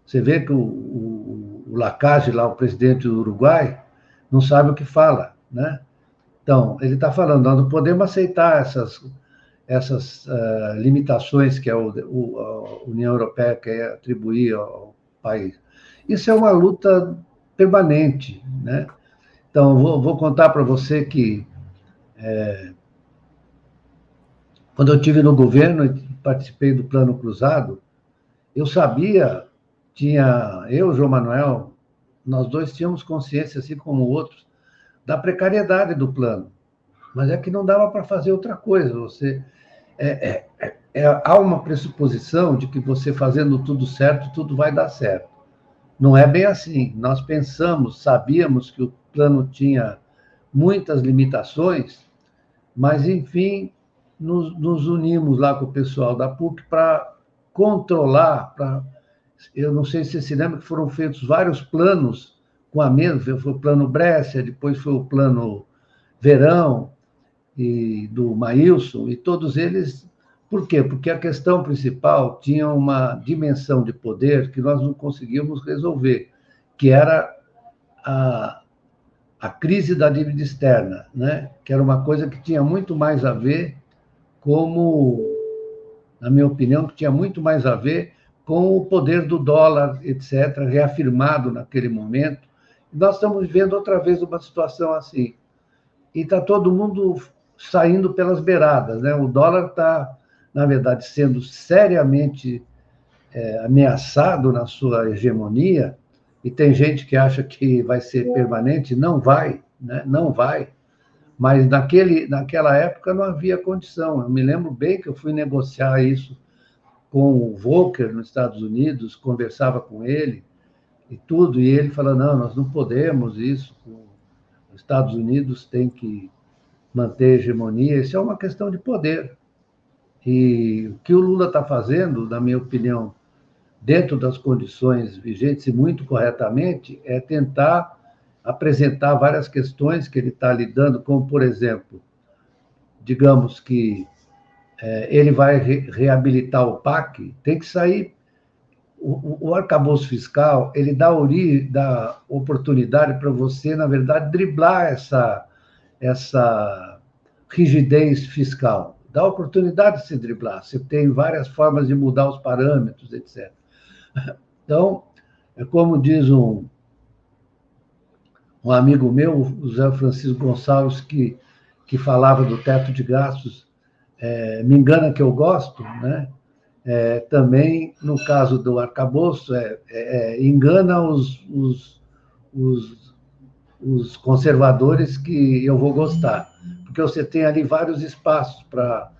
Speaker 2: Você vê que o, o, o Lacage, lá, o presidente do Uruguai, não sabe o que fala, né? Então, ele está falando, nós não podemos aceitar essas, essas uh, limitações que a, o, a, União Europeia quer atribuir ao país. Isso é uma luta permanente, né? Então, vou, vou contar para você que é, quando eu tive no governo e participei do Plano Cruzado, eu sabia, tinha eu, João Manuel, nós dois tínhamos consciência, assim como outros, da precariedade do plano. Mas é que não dava para fazer outra coisa. Você é, é, é, é, há uma pressuposição de que você fazendo tudo certo, tudo vai dar certo. Não é bem assim. Nós pensamos, sabíamos que o plano tinha muitas limitações, mas, enfim, nos, nos unimos lá com o pessoal da PUC para controlar, para eu não sei se você se lembra que foram feitos vários planos com a mesma, foi o plano Brescia, depois foi o plano Verão e do Maílson, e todos eles, por quê? Porque a questão principal tinha uma dimensão de poder que nós não conseguíamos resolver, que era a, a crise da dívida externa, né? que era uma coisa que tinha muito mais a ver como, na minha opinião, que tinha muito mais a ver com o poder do dólar, etc., reafirmado naquele momento. Nós estamos vivendo outra vez uma situação assim. E está todo mundo saindo pelas beiradas. Né? O dólar está, na verdade, sendo seriamente é, ameaçado na sua hegemonia, e tem gente que acha que vai ser permanente, não vai, né? não vai. Mas naquele, naquela época não havia condição. Eu me lembro bem que eu fui negociar isso com o Volcker nos Estados Unidos, conversava com ele e tudo, e ele falou: não, nós não podemos isso. Os Estados Unidos têm que manter hegemonia. Isso é uma questão de poder. E o que o Lula está fazendo, na minha opinião, dentro das condições vigentes e muito corretamente, é tentar apresentar várias questões que ele está lidando, como, por exemplo, digamos que é, ele vai re reabilitar o PAC, tem que sair. O, o arcabouço fiscal, ele dá, ori, dá oportunidade para você, na verdade, driblar essa, essa rigidez fiscal. Dá oportunidade de se driblar. Você tem várias formas de mudar os parâmetros, etc. Então, é como diz um, um amigo meu, o Zé Francisco Gonçalves, que, que falava do teto de gastos, é, me engana que eu gosto, né? É, também, no caso do arcabouço, é, é, é engana os, os, os, os, conservadores que eu vou gostar, porque você tem ali vários espaços para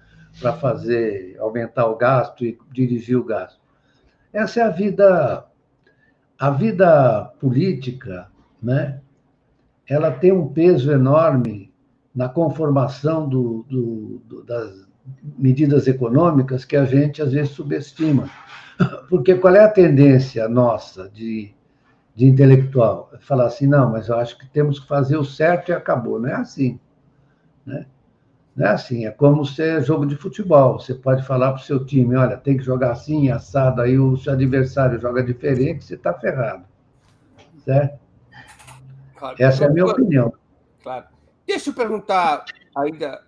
Speaker 2: fazer, aumentar o gasto e dirigir o gasto. Essa é a vida, a vida política, né? ela tem um peso enorme na conformação do, do, do, das medidas econômicas que a gente às vezes subestima. Porque qual é a tendência nossa de, de intelectual? Falar assim, não, mas eu acho que temos que fazer o certo e acabou. Não é assim. Né? Não é assim, é como ser jogo de futebol. Você pode falar para o seu time, olha, tem que jogar assim, assado, aí o seu adversário joga diferente, você está ferrado. Certo? Claro. Essa é a minha opinião.
Speaker 1: Claro. Deixa eu perguntar ainda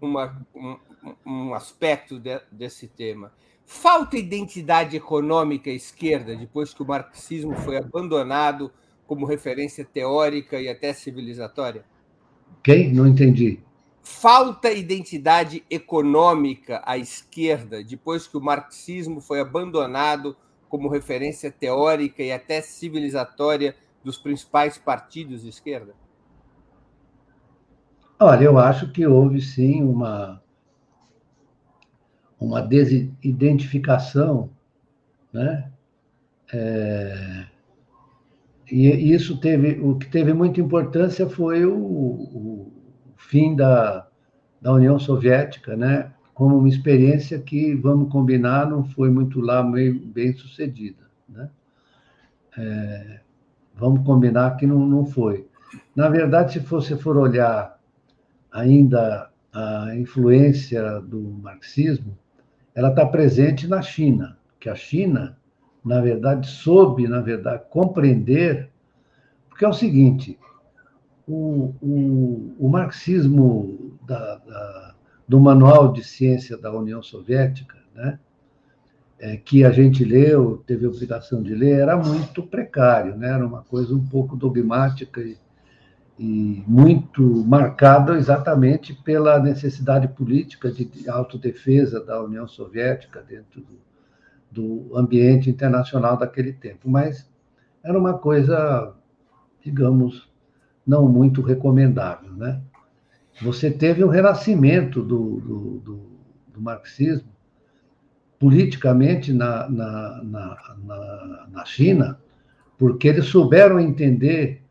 Speaker 1: uma, um, um aspecto de, desse tema. Falta identidade econômica à esquerda depois que o marxismo foi abandonado como referência teórica e até civilizatória?
Speaker 2: Quem? Não entendi.
Speaker 1: Falta identidade econômica à esquerda depois que o marxismo foi abandonado como referência teórica e até civilizatória dos principais partidos de esquerda?
Speaker 2: Olha, eu acho que houve sim uma uma desidentificação, né? É, e isso teve o que teve muita importância foi o, o fim da, da União Soviética, né? Como uma experiência que vamos combinar não foi muito lá meio bem sucedida, né? É, Vamos combinar que não, não foi. Na verdade, se você for olhar ainda a influência do marxismo, ela está presente na China, que a China, na verdade, soube, na verdade, compreender, porque é o seguinte, o, o, o marxismo da, da, do Manual de Ciência da União Soviética, né, é, que a gente leu, teve a obrigação de ler, era muito precário, né? era uma coisa um pouco dogmática e, e muito marcada exatamente pela necessidade política de autodefesa da União Soviética dentro do, do ambiente internacional daquele tempo. Mas era uma coisa, digamos, não muito recomendável. Né? Você teve um renascimento do, do, do, do marxismo politicamente na, na, na, na, China, porque eles souberam entender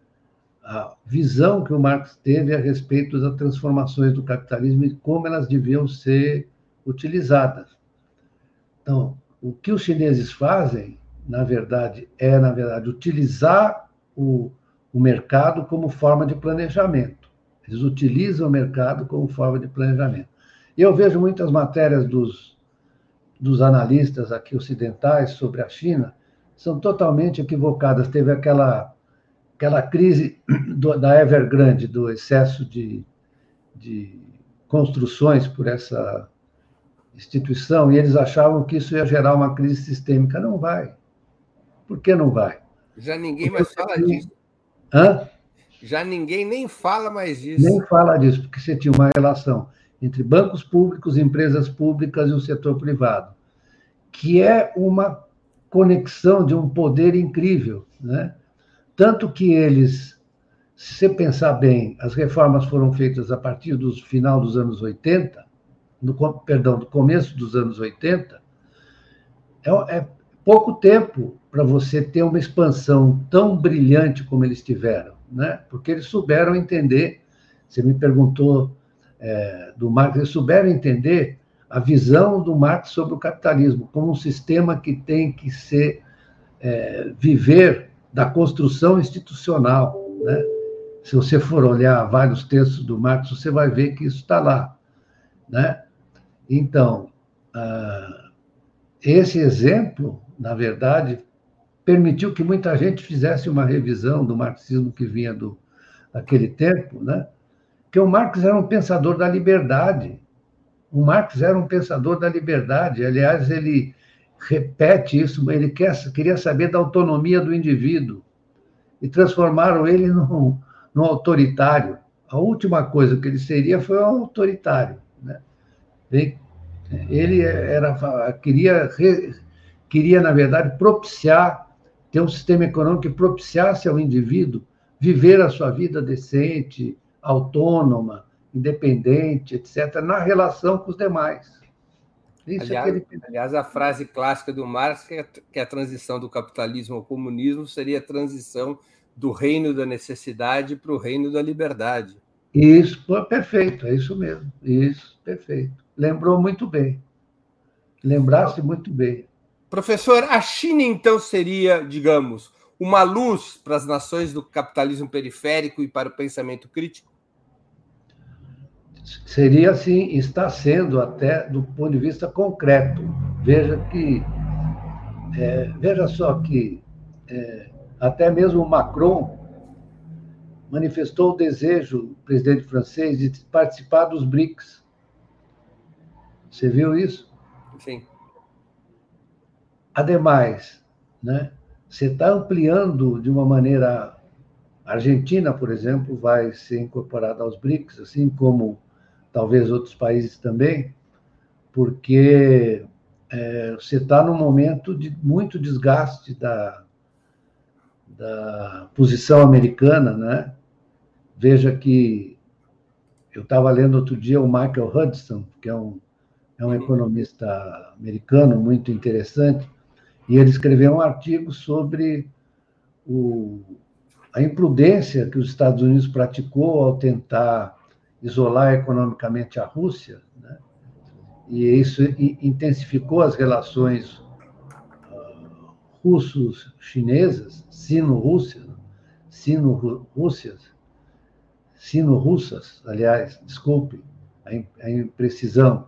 Speaker 2: a visão que o Marx teve a respeito das transformações do capitalismo e como elas deviam ser utilizadas. Então, o que os chineses fazem, na verdade, é, na verdade, utilizar o, o mercado como forma de planejamento. Eles utilizam o mercado como forma de planejamento. Eu vejo muitas matérias dos dos analistas aqui ocidentais sobre a China são totalmente equivocadas. Teve aquela aquela crise do, da Evergrande, do excesso de, de construções por essa instituição, e eles achavam que isso ia gerar uma crise sistêmica. Não vai. Por que não vai?
Speaker 1: Já ninguém porque mais fala disso.
Speaker 2: Hã?
Speaker 1: Já ninguém nem fala mais disso.
Speaker 2: Nem fala disso, porque você tinha uma relação entre bancos públicos, empresas públicas e o setor privado, que é uma conexão de um poder incrível, né? Tanto que eles, se pensar bem, as reformas foram feitas a partir do final dos anos 80, no, perdão, do começo dos anos 80, é, é pouco tempo para você ter uma expansão tão brilhante como eles tiveram, né? Porque eles souberam entender. Você me perguntou é, do Marx, eles souberam entender a visão do Marx sobre o capitalismo como um sistema que tem que ser é, viver da construção institucional. Né? Se você for olhar vários textos do Marx, você vai ver que isso está lá. Né? Então, ah, esse exemplo, na verdade, permitiu que muita gente fizesse uma revisão do marxismo que vinha do, daquele tempo, né? que o Marx era um pensador da liberdade. O Marx era um pensador da liberdade. Aliás, ele repete isso, ele quer, queria saber da autonomia do indivíduo e transformaram ele num, num autoritário. A última coisa que ele seria foi um autoritário. Né? Ele era, queria, queria, na verdade, propiciar, ter um sistema econômico que propiciasse ao indivíduo viver a sua vida decente, autônoma, independente, etc., na relação com os demais.
Speaker 1: Isso aliás, é aliás, a frase clássica do Marx, que, é, que a transição do capitalismo ao comunismo seria a transição do reino da necessidade para o reino da liberdade.
Speaker 2: Isso, perfeito, é isso mesmo. Isso, perfeito. Lembrou muito bem. Lembrasse muito bem.
Speaker 1: Professor, a China então seria, digamos, uma luz para as nações do capitalismo periférico e para o pensamento crítico?
Speaker 2: Seria assim, está sendo até do ponto de vista concreto. Veja que, é, veja só que é, até mesmo o Macron manifestou o desejo, o presidente francês, de participar dos BRICS. Você viu isso?
Speaker 1: Sim.
Speaker 2: Ademais, né, você está ampliando de uma maneira. A Argentina, por exemplo, vai ser incorporada aos BRICS, assim como talvez outros países também, porque é, você está num momento de muito desgaste da, da posição americana, né? Veja que eu estava lendo outro dia o Michael Hudson, que é um, é um economista americano muito interessante, e ele escreveu um artigo sobre o, a imprudência que os Estados Unidos praticou ao tentar isolar economicamente a Rússia, né? e isso intensificou as relações uh, russos-chinesas, sino-rússias, sino-rússias, sino-russas, aliás, desculpe a imprecisão,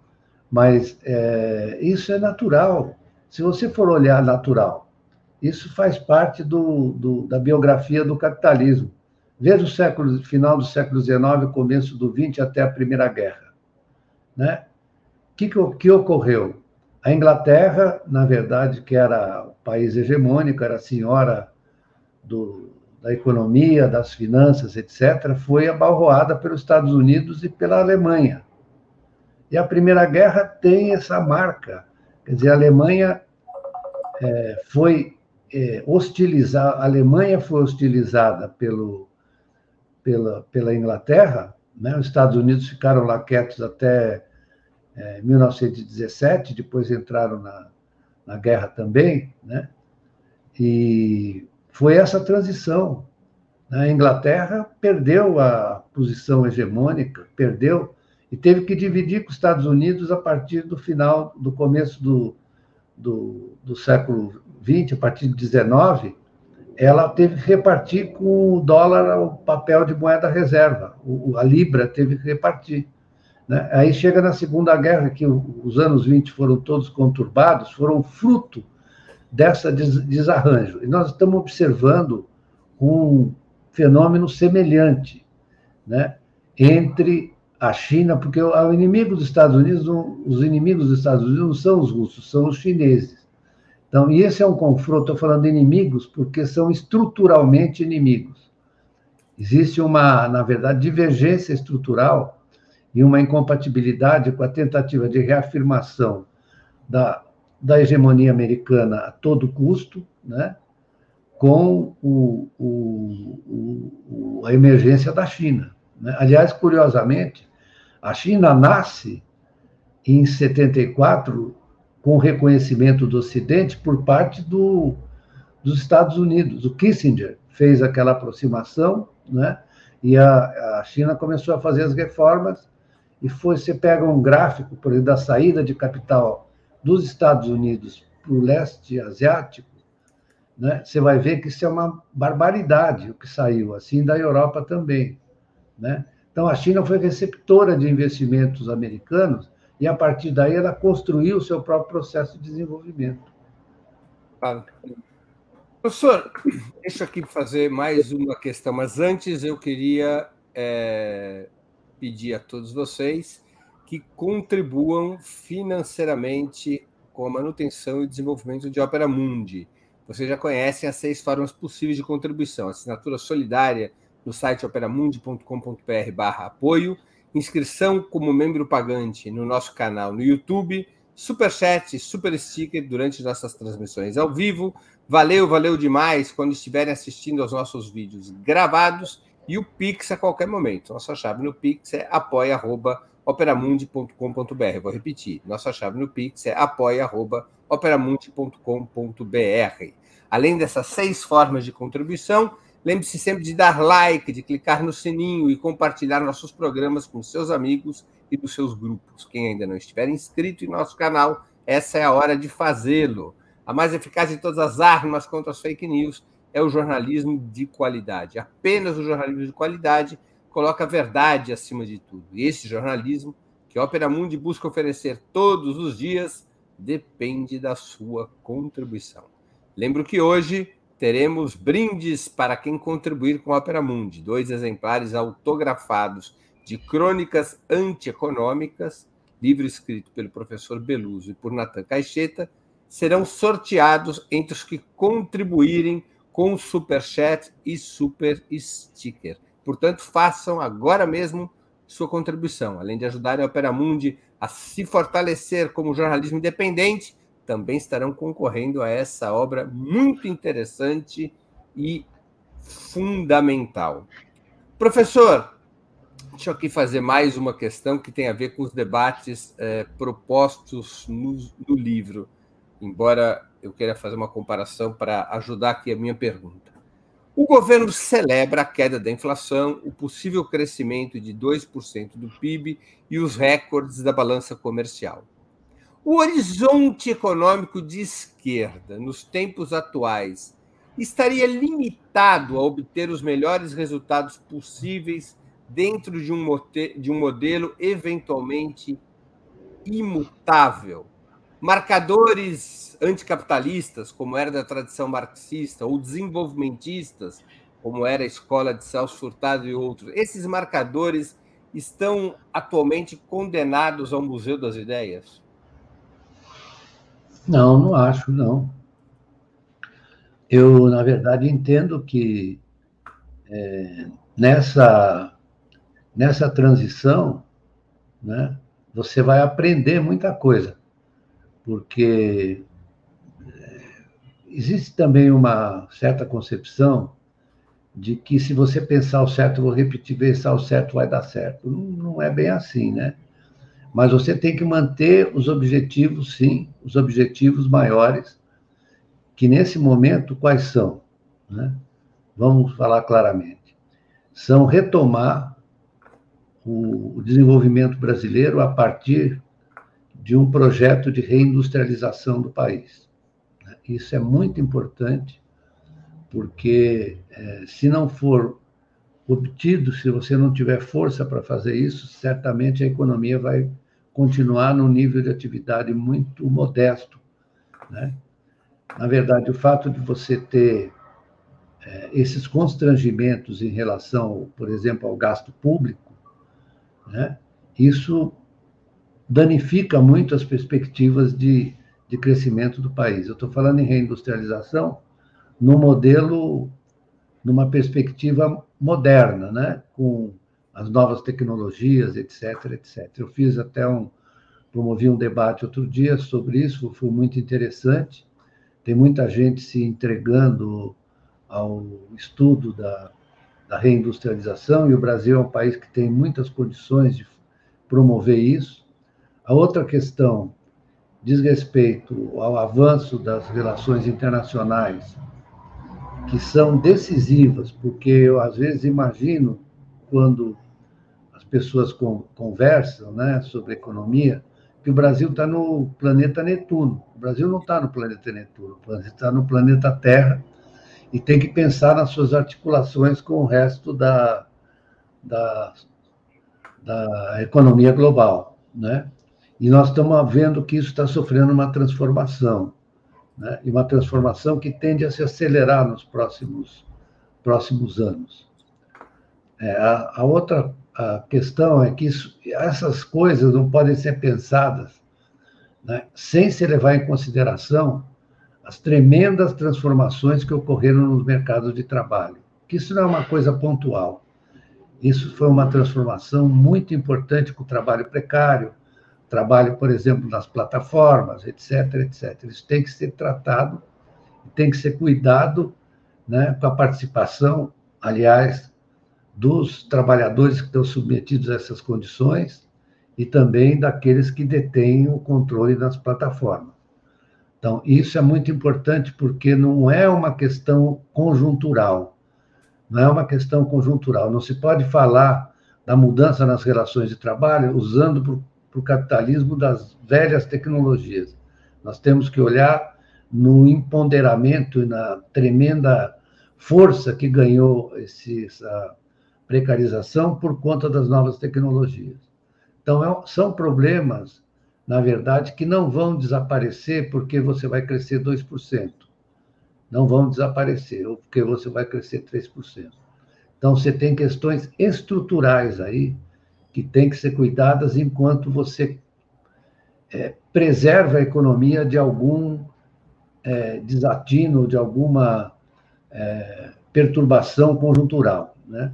Speaker 2: mas é, isso é natural. Se você for olhar natural, isso faz parte do, do, da biografia do capitalismo. Veja o século, final do século XIX, começo do XX até a Primeira Guerra. Né? O que, que ocorreu? A Inglaterra, na verdade, que era o país hegemônico, era a senhora do, da economia, das finanças, etc., foi abalroada pelos Estados Unidos e pela Alemanha. E a Primeira Guerra tem essa marca. Quer dizer, a Alemanha é, foi é, hostilizada, a Alemanha foi hostilizada pelo, pela, pela Inglaterra, né? os Estados Unidos ficaram lá quietos até é, 1917, depois entraram na, na guerra também, né? e foi essa transição. A Inglaterra perdeu a posição hegemônica, perdeu, e teve que dividir com os Estados Unidos a partir do final, do começo do, do, do século XX, a partir de 19, ela teve que repartir com o dólar o papel de moeda reserva. O, a Libra teve que repartir. Né? Aí chega na Segunda Guerra, que os anos 20 foram todos conturbados, foram fruto dessa des desarranjo. E nós estamos observando um, fenômeno semelhante né, entre a China, porque o inimigo dos Estados Unidos, os inimigos dos Estados Unidos não são os russos, são os chineses. Então, e esse é um confronto, estou falando de inimigos, porque são estruturalmente inimigos. Existe uma, na verdade, divergência estrutural e uma incompatibilidade com a tentativa de reafirmação da, da hegemonia americana a todo custo, né? com o, o, o, a emergência da China. Né? Aliás, curiosamente, a China nasce em 74 com reconhecimento do Ocidente por parte do, dos Estados Unidos. O Kissinger fez aquela aproximação, né? e a, a China começou a fazer as reformas, e foi, você pega um gráfico, por exemplo, da saída de capital dos Estados Unidos para o leste asiático, né? você vai ver que isso é uma barbaridade o que saiu, assim da Europa também. Né? Então, a China foi receptora de investimentos americanos e, a partir daí, ela construiu o seu próprio processo de desenvolvimento.
Speaker 1: Claro. Professor, deixa aqui fazer mais uma questão, mas antes eu queria é, pedir a todos vocês que contribuam financeiramente com a manutenção e desenvolvimento de Opera Mundi. Vocês já conhecem as seis formas possíveis de contribuição: assinatura solidária no site operamundi.com.br barra apoio, inscrição como membro pagante no nosso canal no YouTube, superchat, super sticker durante nossas transmissões ao vivo. Valeu, valeu demais quando estiverem assistindo aos nossos vídeos gravados e o Pix a qualquer momento. Nossa chave no Pix é apoia.operamundi.com.br. Vou repetir. Nossa chave no Pix é apoia.operamundi.com.br. Além dessas seis formas de contribuição, Lembre-se sempre de dar like, de clicar no sininho e compartilhar nossos programas com seus amigos e dos seus grupos. Quem ainda não estiver inscrito em nosso canal, essa é a hora de fazê-lo. A mais eficaz de todas as armas contra as fake news é o jornalismo de qualidade. Apenas o jornalismo de qualidade coloca a verdade acima de tudo. E esse jornalismo que a Opera Mundi busca oferecer todos os dias depende da sua contribuição. Lembro que hoje teremos brindes para quem contribuir com a Opera Mundi, dois exemplares autografados de Crônicas Antieconômicas, livro escrito pelo professor Beluso e por Natan Caixeta, serão sorteados entre os que contribuírem com Super Chat e Super Sticker. Portanto, façam agora mesmo sua contribuição, além de ajudarem a Opera Mundi a se fortalecer como jornalismo independente também estarão concorrendo a essa obra muito interessante e fundamental. Professor, deixa eu aqui fazer mais uma questão que tem a ver com os debates é, propostos no, no livro, embora eu queira fazer uma comparação para ajudar aqui a minha pergunta. O governo celebra a queda da inflação, o possível crescimento de 2% do PIB e os recordes da balança comercial. O horizonte econômico de esquerda, nos tempos atuais, estaria limitado a obter os melhores resultados possíveis dentro de um, de um modelo eventualmente imutável. Marcadores anticapitalistas, como era da tradição marxista, ou desenvolvimentistas, como era a escola de Celso Furtado e outros, esses marcadores estão atualmente condenados ao Museu das Ideias?
Speaker 2: Não, não acho, não. Eu, na verdade, entendo que é, nessa, nessa transição, né, você vai aprender muita coisa, porque é, existe também uma certa concepção de que se você pensar o certo, vou repetir, pensar o certo vai dar certo. Não, não é bem assim, né? Mas você tem que manter os objetivos, sim, os objetivos maiores, que nesse momento quais são? Né? Vamos falar claramente. São retomar o desenvolvimento brasileiro a partir de um projeto de reindustrialização do país. Isso é muito importante, porque é, se não for obtido, se você não tiver força para fazer isso, certamente a economia vai continuar num nível de atividade muito modesto. Né? Na verdade, o fato de você ter é, esses constrangimentos em relação, por exemplo, ao gasto público, né, isso danifica muito as perspectivas de, de crescimento do país. Eu estou falando em reindustrialização no modelo, numa perspectiva moderna, né, com as novas tecnologias, etc, etc. Eu fiz até um, promovi um debate outro dia sobre isso, foi muito interessante. Tem muita gente se entregando ao estudo da, da reindustrialização, e o Brasil é um país que tem muitas condições de promover isso. A outra questão diz respeito ao avanço das relações internacionais, que são decisivas, porque eu às vezes imagino quando pessoas conversam né, sobre economia, que o Brasil está no planeta Netuno. O Brasil não está no planeta Netuno, o Brasil está no planeta Terra e tem que pensar nas suas articulações com o resto da, da, da economia global. Né? E nós estamos vendo que isso está sofrendo uma transformação, né? e uma transformação que tende a se acelerar nos próximos, próximos anos. É, a, a outra a questão é que isso, essas coisas não podem ser pensadas né, sem se levar em consideração as tremendas transformações que ocorreram nos mercados de trabalho. Que isso não é uma coisa pontual. Isso foi uma transformação muito importante com o trabalho precário, trabalho, por exemplo, nas plataformas, etc, etc. Isso tem que ser tratado, tem que ser cuidado né, com a participação, aliás, dos trabalhadores que estão submetidos a essas condições e também daqueles que detêm o controle das plataformas. Então, isso é muito importante porque não é uma questão conjuntural. Não é uma questão conjuntural. Não se pode falar da mudança nas relações de trabalho usando para o capitalismo das velhas tecnologias. Nós temos que olhar no empoderamento e na tremenda força que ganhou esse, essa, precarização por conta das novas tecnologias. Então, é, são problemas, na verdade, que não vão desaparecer porque você vai crescer 2%. Não vão desaparecer, ou porque você vai crescer 3%. Então, você tem questões estruturais aí que têm que ser cuidadas enquanto você é, preserva a economia de algum é, desatino, de alguma é, perturbação conjuntural, né?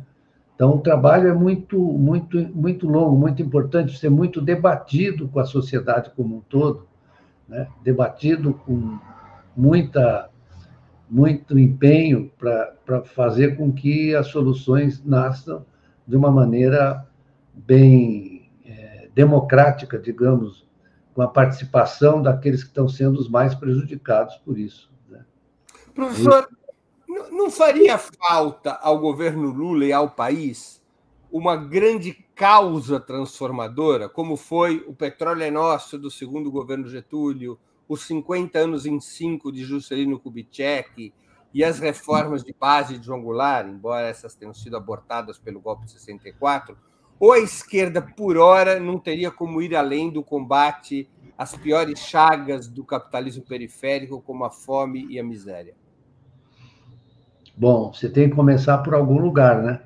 Speaker 2: Então, o trabalho é muito, muito, muito longo, muito importante, ser muito debatido com a sociedade como um todo, né? debatido com muita, muito empenho para fazer com que as soluções nasçam de uma maneira bem é, democrática, digamos, com a participação daqueles que estão sendo os mais prejudicados por isso. Né?
Speaker 1: Professor, não faria falta ao governo Lula e ao país uma grande causa transformadora, como foi o Petróleo é Nosso do segundo governo Getúlio, os 50 anos em 5 de Juscelino Kubitschek e as reformas de base de João Goulart, embora essas tenham sido abortadas pelo golpe de 64, ou a esquerda, por hora, não teria como ir além do combate às piores chagas do capitalismo periférico, como a fome e a miséria?
Speaker 2: Bom, você tem que começar por algum lugar, né?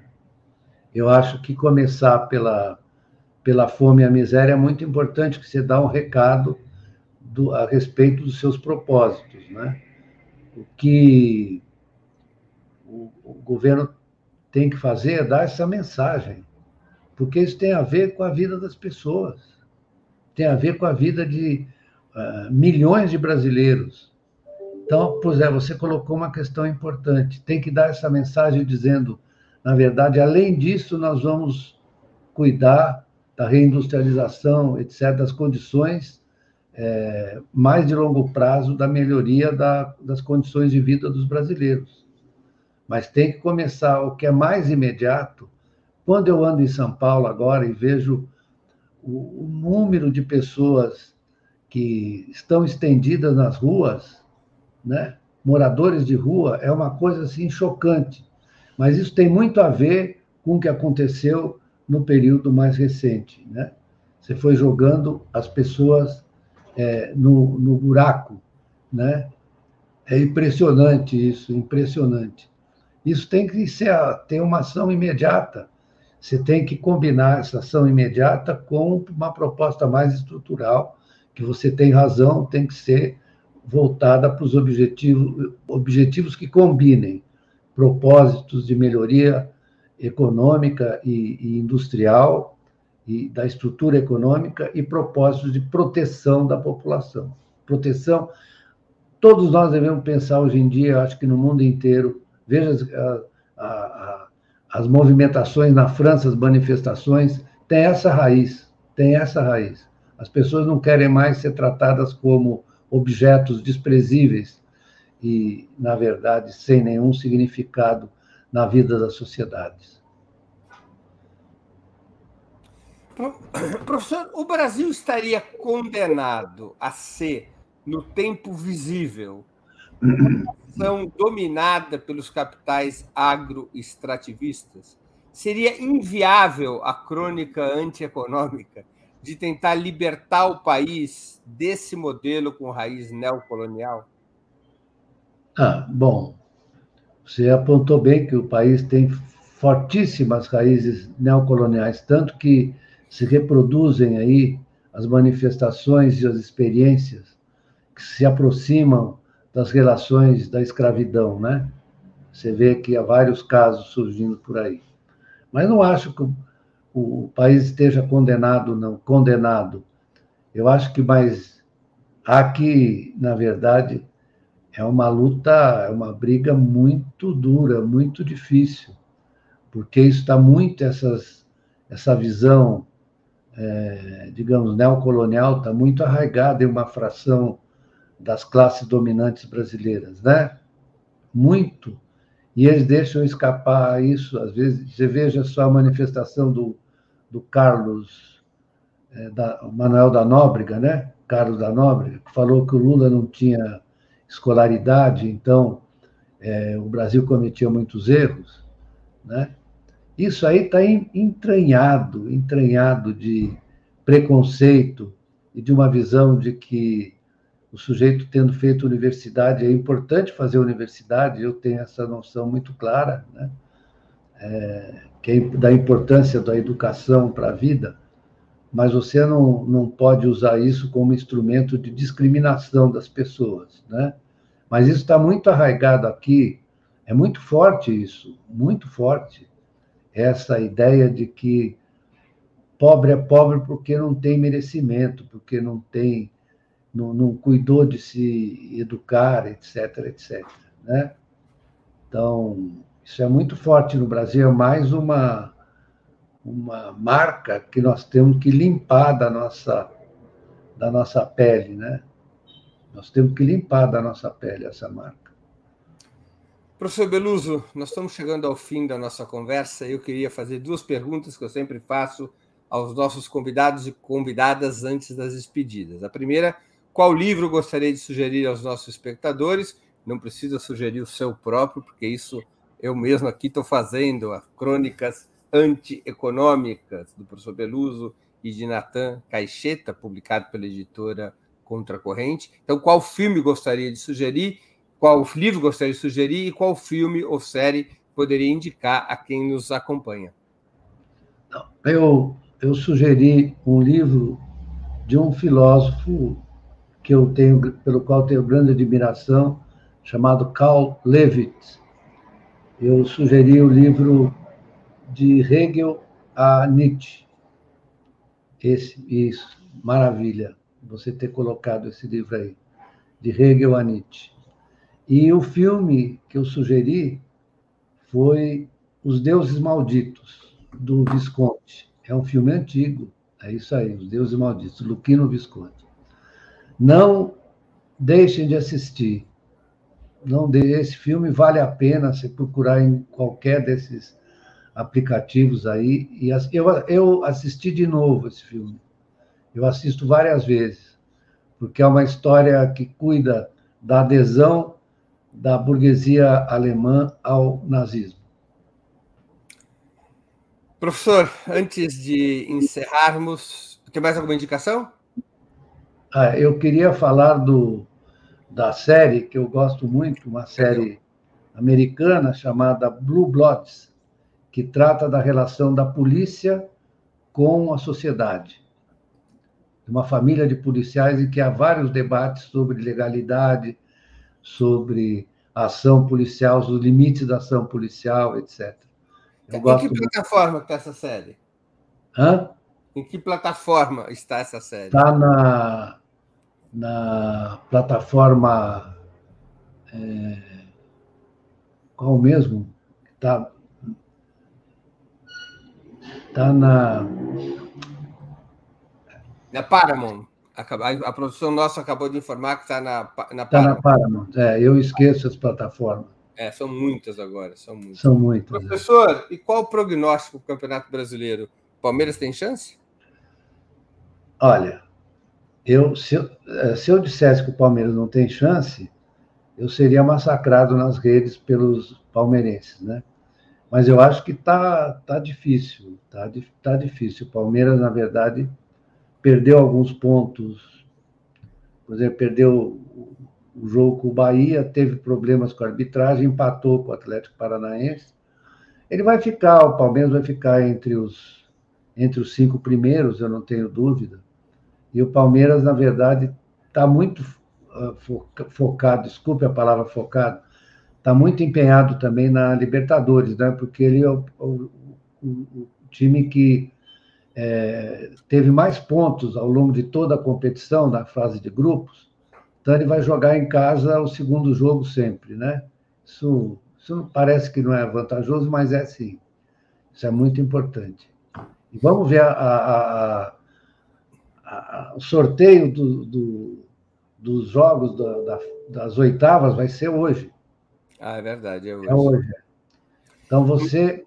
Speaker 2: Eu acho que começar pela, pela fome e a miséria é muito importante, que você dá um recado do, a respeito dos seus propósitos, né? O que o, o governo tem que fazer é dar essa mensagem, porque isso tem a ver com a vida das pessoas, tem a ver com a vida de uh, milhões de brasileiros então, pois é, você colocou uma questão importante. Tem que dar essa mensagem dizendo, na verdade, além disso, nós vamos cuidar da reindustrialização, etc., das condições é, mais de longo prazo da melhoria da, das condições de vida dos brasileiros. Mas tem que começar o que é mais imediato. Quando eu ando em São Paulo agora e vejo o, o número de pessoas que estão estendidas nas ruas, né? moradores de rua, é uma coisa assim chocante. Mas isso tem muito a ver com o que aconteceu no período mais recente. Né? Você foi jogando as pessoas é, no, no buraco. Né? É impressionante isso, impressionante. Isso tem que ser ter uma ação imediata. Você tem que combinar essa ação imediata com uma proposta mais estrutural, que você tem razão, tem que ser voltada para os objetivos, objetivos que combinem propósitos de melhoria econômica e, e industrial e da estrutura econômica e propósitos de proteção da população. Proteção, todos nós devemos pensar hoje em dia, acho que no mundo inteiro, veja a, a, as movimentações na França, as manifestações, tem essa raiz, tem essa raiz. As pessoas não querem mais ser tratadas como objetos desprezíveis e, na verdade, sem nenhum significado na vida das sociedades.
Speaker 1: Professor, o Brasil estaria condenado a ser, no tempo visível, nação dominada pelos capitais agro-extrativistas? Seria inviável a crônica antieconômica de tentar libertar o país desse modelo com raiz neocolonial?
Speaker 2: Ah, bom, você apontou bem que o país tem fortíssimas raízes neocoloniais, tanto que se reproduzem aí as manifestações e as experiências que se aproximam das relações da escravidão, né? Você vê que há vários casos surgindo por aí. Mas não acho que o país esteja condenado, não, condenado. Eu acho que mais aqui, na verdade, é uma luta, é uma briga muito dura, muito difícil, porque isso está muito essas, essa visão, é, digamos, neocolonial está muito arraigada em uma fração das classes dominantes brasileiras, né? Muito. E eles deixam escapar isso. Às vezes, você veja só a manifestação do, do Carlos é, da, Manuel da Nóbrega, né? Carlos da Nóbrega, que falou que o Lula não tinha escolaridade, então é, o Brasil cometia muitos erros, né? Isso aí está entranhado, entranhado de preconceito e de uma visão de que o sujeito tendo feito universidade é importante fazer universidade. Eu tenho essa noção muito clara, né? É, que é da importância da educação para a vida, mas você não, não pode usar isso como instrumento de discriminação das pessoas, né? Mas isso está muito arraigado aqui, é muito forte isso, muito forte, essa ideia de que pobre é pobre porque não tem merecimento, porque não tem, não, não cuidou de se educar, etc, etc, né? Então, isso é muito forte no Brasil, é mais uma, uma marca que nós temos que limpar da nossa, da nossa pele, né? Nós temos que limpar da nossa pele essa marca.
Speaker 1: Professor Beluso, nós estamos chegando ao fim da nossa conversa. Eu queria fazer duas perguntas que eu sempre faço aos nossos convidados e convidadas antes das despedidas. A primeira, qual livro gostaria de sugerir aos nossos espectadores? Não precisa sugerir o seu próprio, porque isso eu mesmo aqui estou fazendo as crônicas antieconômicas do professor Beluso e de Natan Caixeta, publicado pela editora Contracorrente. Então, qual filme gostaria de sugerir, qual livro gostaria de sugerir e qual filme ou série poderia indicar a quem nos acompanha?
Speaker 2: Eu, eu sugeri um livro de um filósofo que eu tenho, pelo qual tenho grande admiração, chamado Carl Levitt eu sugeri o livro de Hegel a Nietzsche. Esse, isso, maravilha, você ter colocado esse livro aí, de Hegel a Nietzsche. E o filme que eu sugeri foi Os Deuses Malditos, do Visconti. É um filme antigo, é isso aí, Os Deuses Malditos, Luquino Visconti. Não deixem de assistir não esse filme vale a pena se procurar em qualquer desses aplicativos aí. E eu, eu assisti de novo esse filme. Eu assisto várias vezes, porque é uma história que cuida da adesão da burguesia alemã ao nazismo.
Speaker 1: Professor, antes de encerrarmos, tem mais alguma indicação?
Speaker 2: Ah, eu queria falar do da série, que eu gosto muito, uma série americana chamada Blue Bloods, que trata da relação da polícia com a sociedade. Uma família de policiais em que há vários debates sobre legalidade, sobre ação policial, os limites da ação policial, etc.
Speaker 1: Eu em que plataforma está essa série?
Speaker 2: Hã?
Speaker 1: Em que plataforma está essa série?
Speaker 2: Está na, na plataforma. É, qual mesmo? Está tá na.
Speaker 1: Na Paramount. A, produção nossa acabou de informar que está na,
Speaker 2: na Paramount. Está na Paramount, é, eu esqueço as plataformas.
Speaker 1: É, são muitas agora, são muitas.
Speaker 2: São muitas.
Speaker 1: É. Professor, é. e qual o prognóstico do Campeonato Brasileiro? Palmeiras tem chance?
Speaker 2: Olha, eu, se, eu, eh, se eu dissesse que o Palmeiras não tem chance, eu seria massacrado nas redes pelos palmeirenses, né? Mas eu acho que tá, tá difícil, tá, tá difícil. O Palmeiras, na verdade, perdeu alguns pontos. Por exemplo, perdeu o jogo com o Bahia, teve problemas com a arbitragem, empatou com o Atlético Paranaense. Ele vai ficar, o Palmeiras vai ficar entre os, entre os cinco primeiros, eu não tenho dúvida. E o Palmeiras, na verdade, está muito uh, focado, desculpe a palavra focado, está muito empenhado também na Libertadores, né? porque ele é o, o, o time que é, teve mais pontos ao longo de toda a competição, na fase de grupos, então ele vai jogar em casa o segundo jogo sempre, né? Isso, isso parece que não é vantajoso, mas é sim. Isso é muito importante. E vamos ver a, a, a o sorteio do, do, dos jogos da, da, das oitavas vai ser hoje.
Speaker 1: Ah, é verdade, é hoje.
Speaker 2: É hoje. Então você,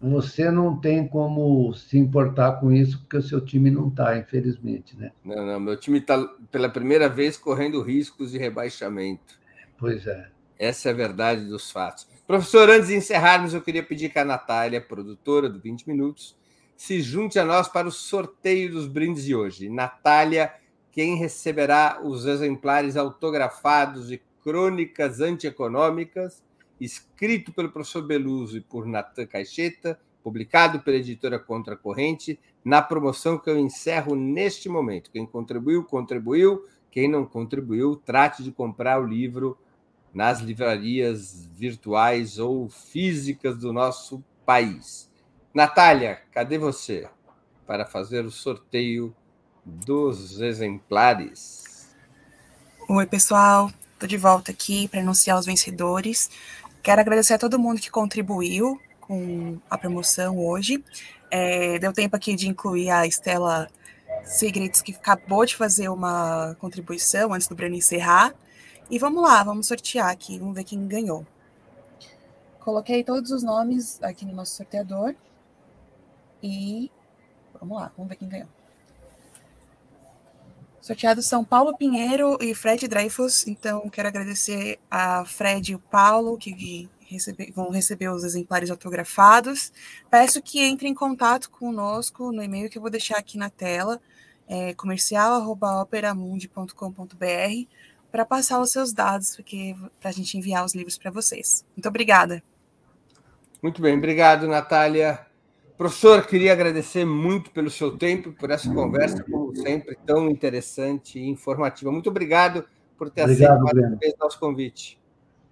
Speaker 2: você não tem como se importar com isso, porque o seu time não está, infelizmente, né?
Speaker 1: Não, não, meu time está pela primeira vez correndo riscos de rebaixamento.
Speaker 2: Pois é.
Speaker 1: Essa é a verdade dos fatos. Professor, antes de encerrarmos, eu queria pedir que a Natália, produtora do 20 Minutos, se junte a nós para o sorteio dos brindes de hoje. Natália, quem receberá os exemplares autografados e crônicas antieconômicas, escrito pelo professor Beluso e por Natan Caixeta, publicado pela editora Contra Corrente, na promoção que eu encerro neste momento. Quem contribuiu, contribuiu. Quem não contribuiu, trate de comprar o livro nas livrarias virtuais ou físicas do nosso país. Natália, cadê você para fazer o sorteio dos exemplares?
Speaker 3: Oi, pessoal. Estou de volta aqui para anunciar os vencedores. Quero agradecer a todo mundo que contribuiu com a promoção hoje. É, deu tempo aqui de incluir a Estela Segredos, que acabou de fazer uma contribuição antes do Breno encerrar. E vamos lá, vamos sortear aqui, vamos ver quem ganhou. Coloquei todos os nomes aqui no nosso sorteador. E vamos lá, vamos ver quem ganhou. Sorteados são Paulo Pinheiro e Fred Dreyfus. Então, quero agradecer a Fred e o Paulo, que recebe, vão receber os exemplares autografados. Peço que entre em contato conosco no e-mail que eu vou deixar aqui na tela, é, comercial.operamundi.com.br, para passar os seus dados, para a gente enviar os livros para vocês. Muito obrigada.
Speaker 1: Muito bem, obrigado, Natália. Professor, queria agradecer muito pelo seu tempo, por essa conversa, como sempre, tão interessante e informativa. Muito obrigado por ter
Speaker 2: obrigado, aceito
Speaker 1: mais nosso convite.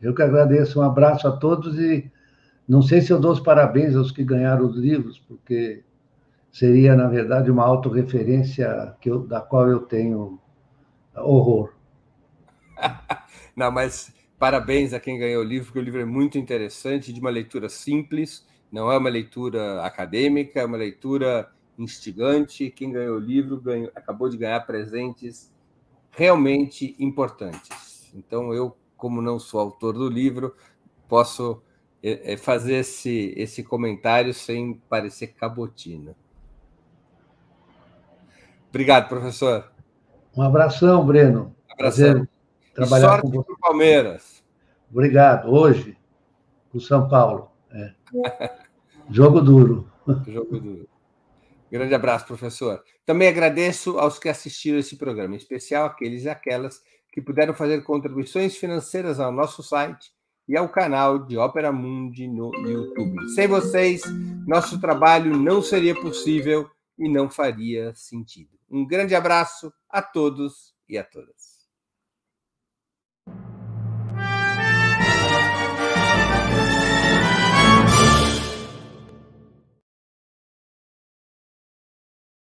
Speaker 2: Eu que agradeço. Um abraço a todos e não sei se eu dou os parabéns aos que ganharam os livros, porque seria, na verdade, uma autorreferência que eu, da qual eu tenho horror.
Speaker 1: não, mas parabéns a quem ganhou o livro, porque o livro é muito interessante, de uma leitura simples não é uma leitura acadêmica, é uma leitura instigante. Quem ganhou o livro ganhou, acabou de ganhar presentes realmente importantes. Então, eu, como não sou autor do livro, posso é, é, fazer esse, esse comentário sem parecer cabotina. Obrigado, professor.
Speaker 2: Um abração, Breno.
Speaker 1: Um abração.
Speaker 2: trabalhar sorte com
Speaker 1: você. Palmeiras.
Speaker 2: Obrigado. Hoje, o São Paulo. É. Jogo duro.
Speaker 1: Jogo duro. Grande abraço, professor. Também agradeço aos que assistiram esse programa, em especial aqueles e aquelas que puderam fazer contribuições financeiras ao nosso site e ao canal de Ópera Mundi no YouTube. Sem vocês, nosso trabalho não seria possível e não faria sentido. Um grande abraço a todos e a todas.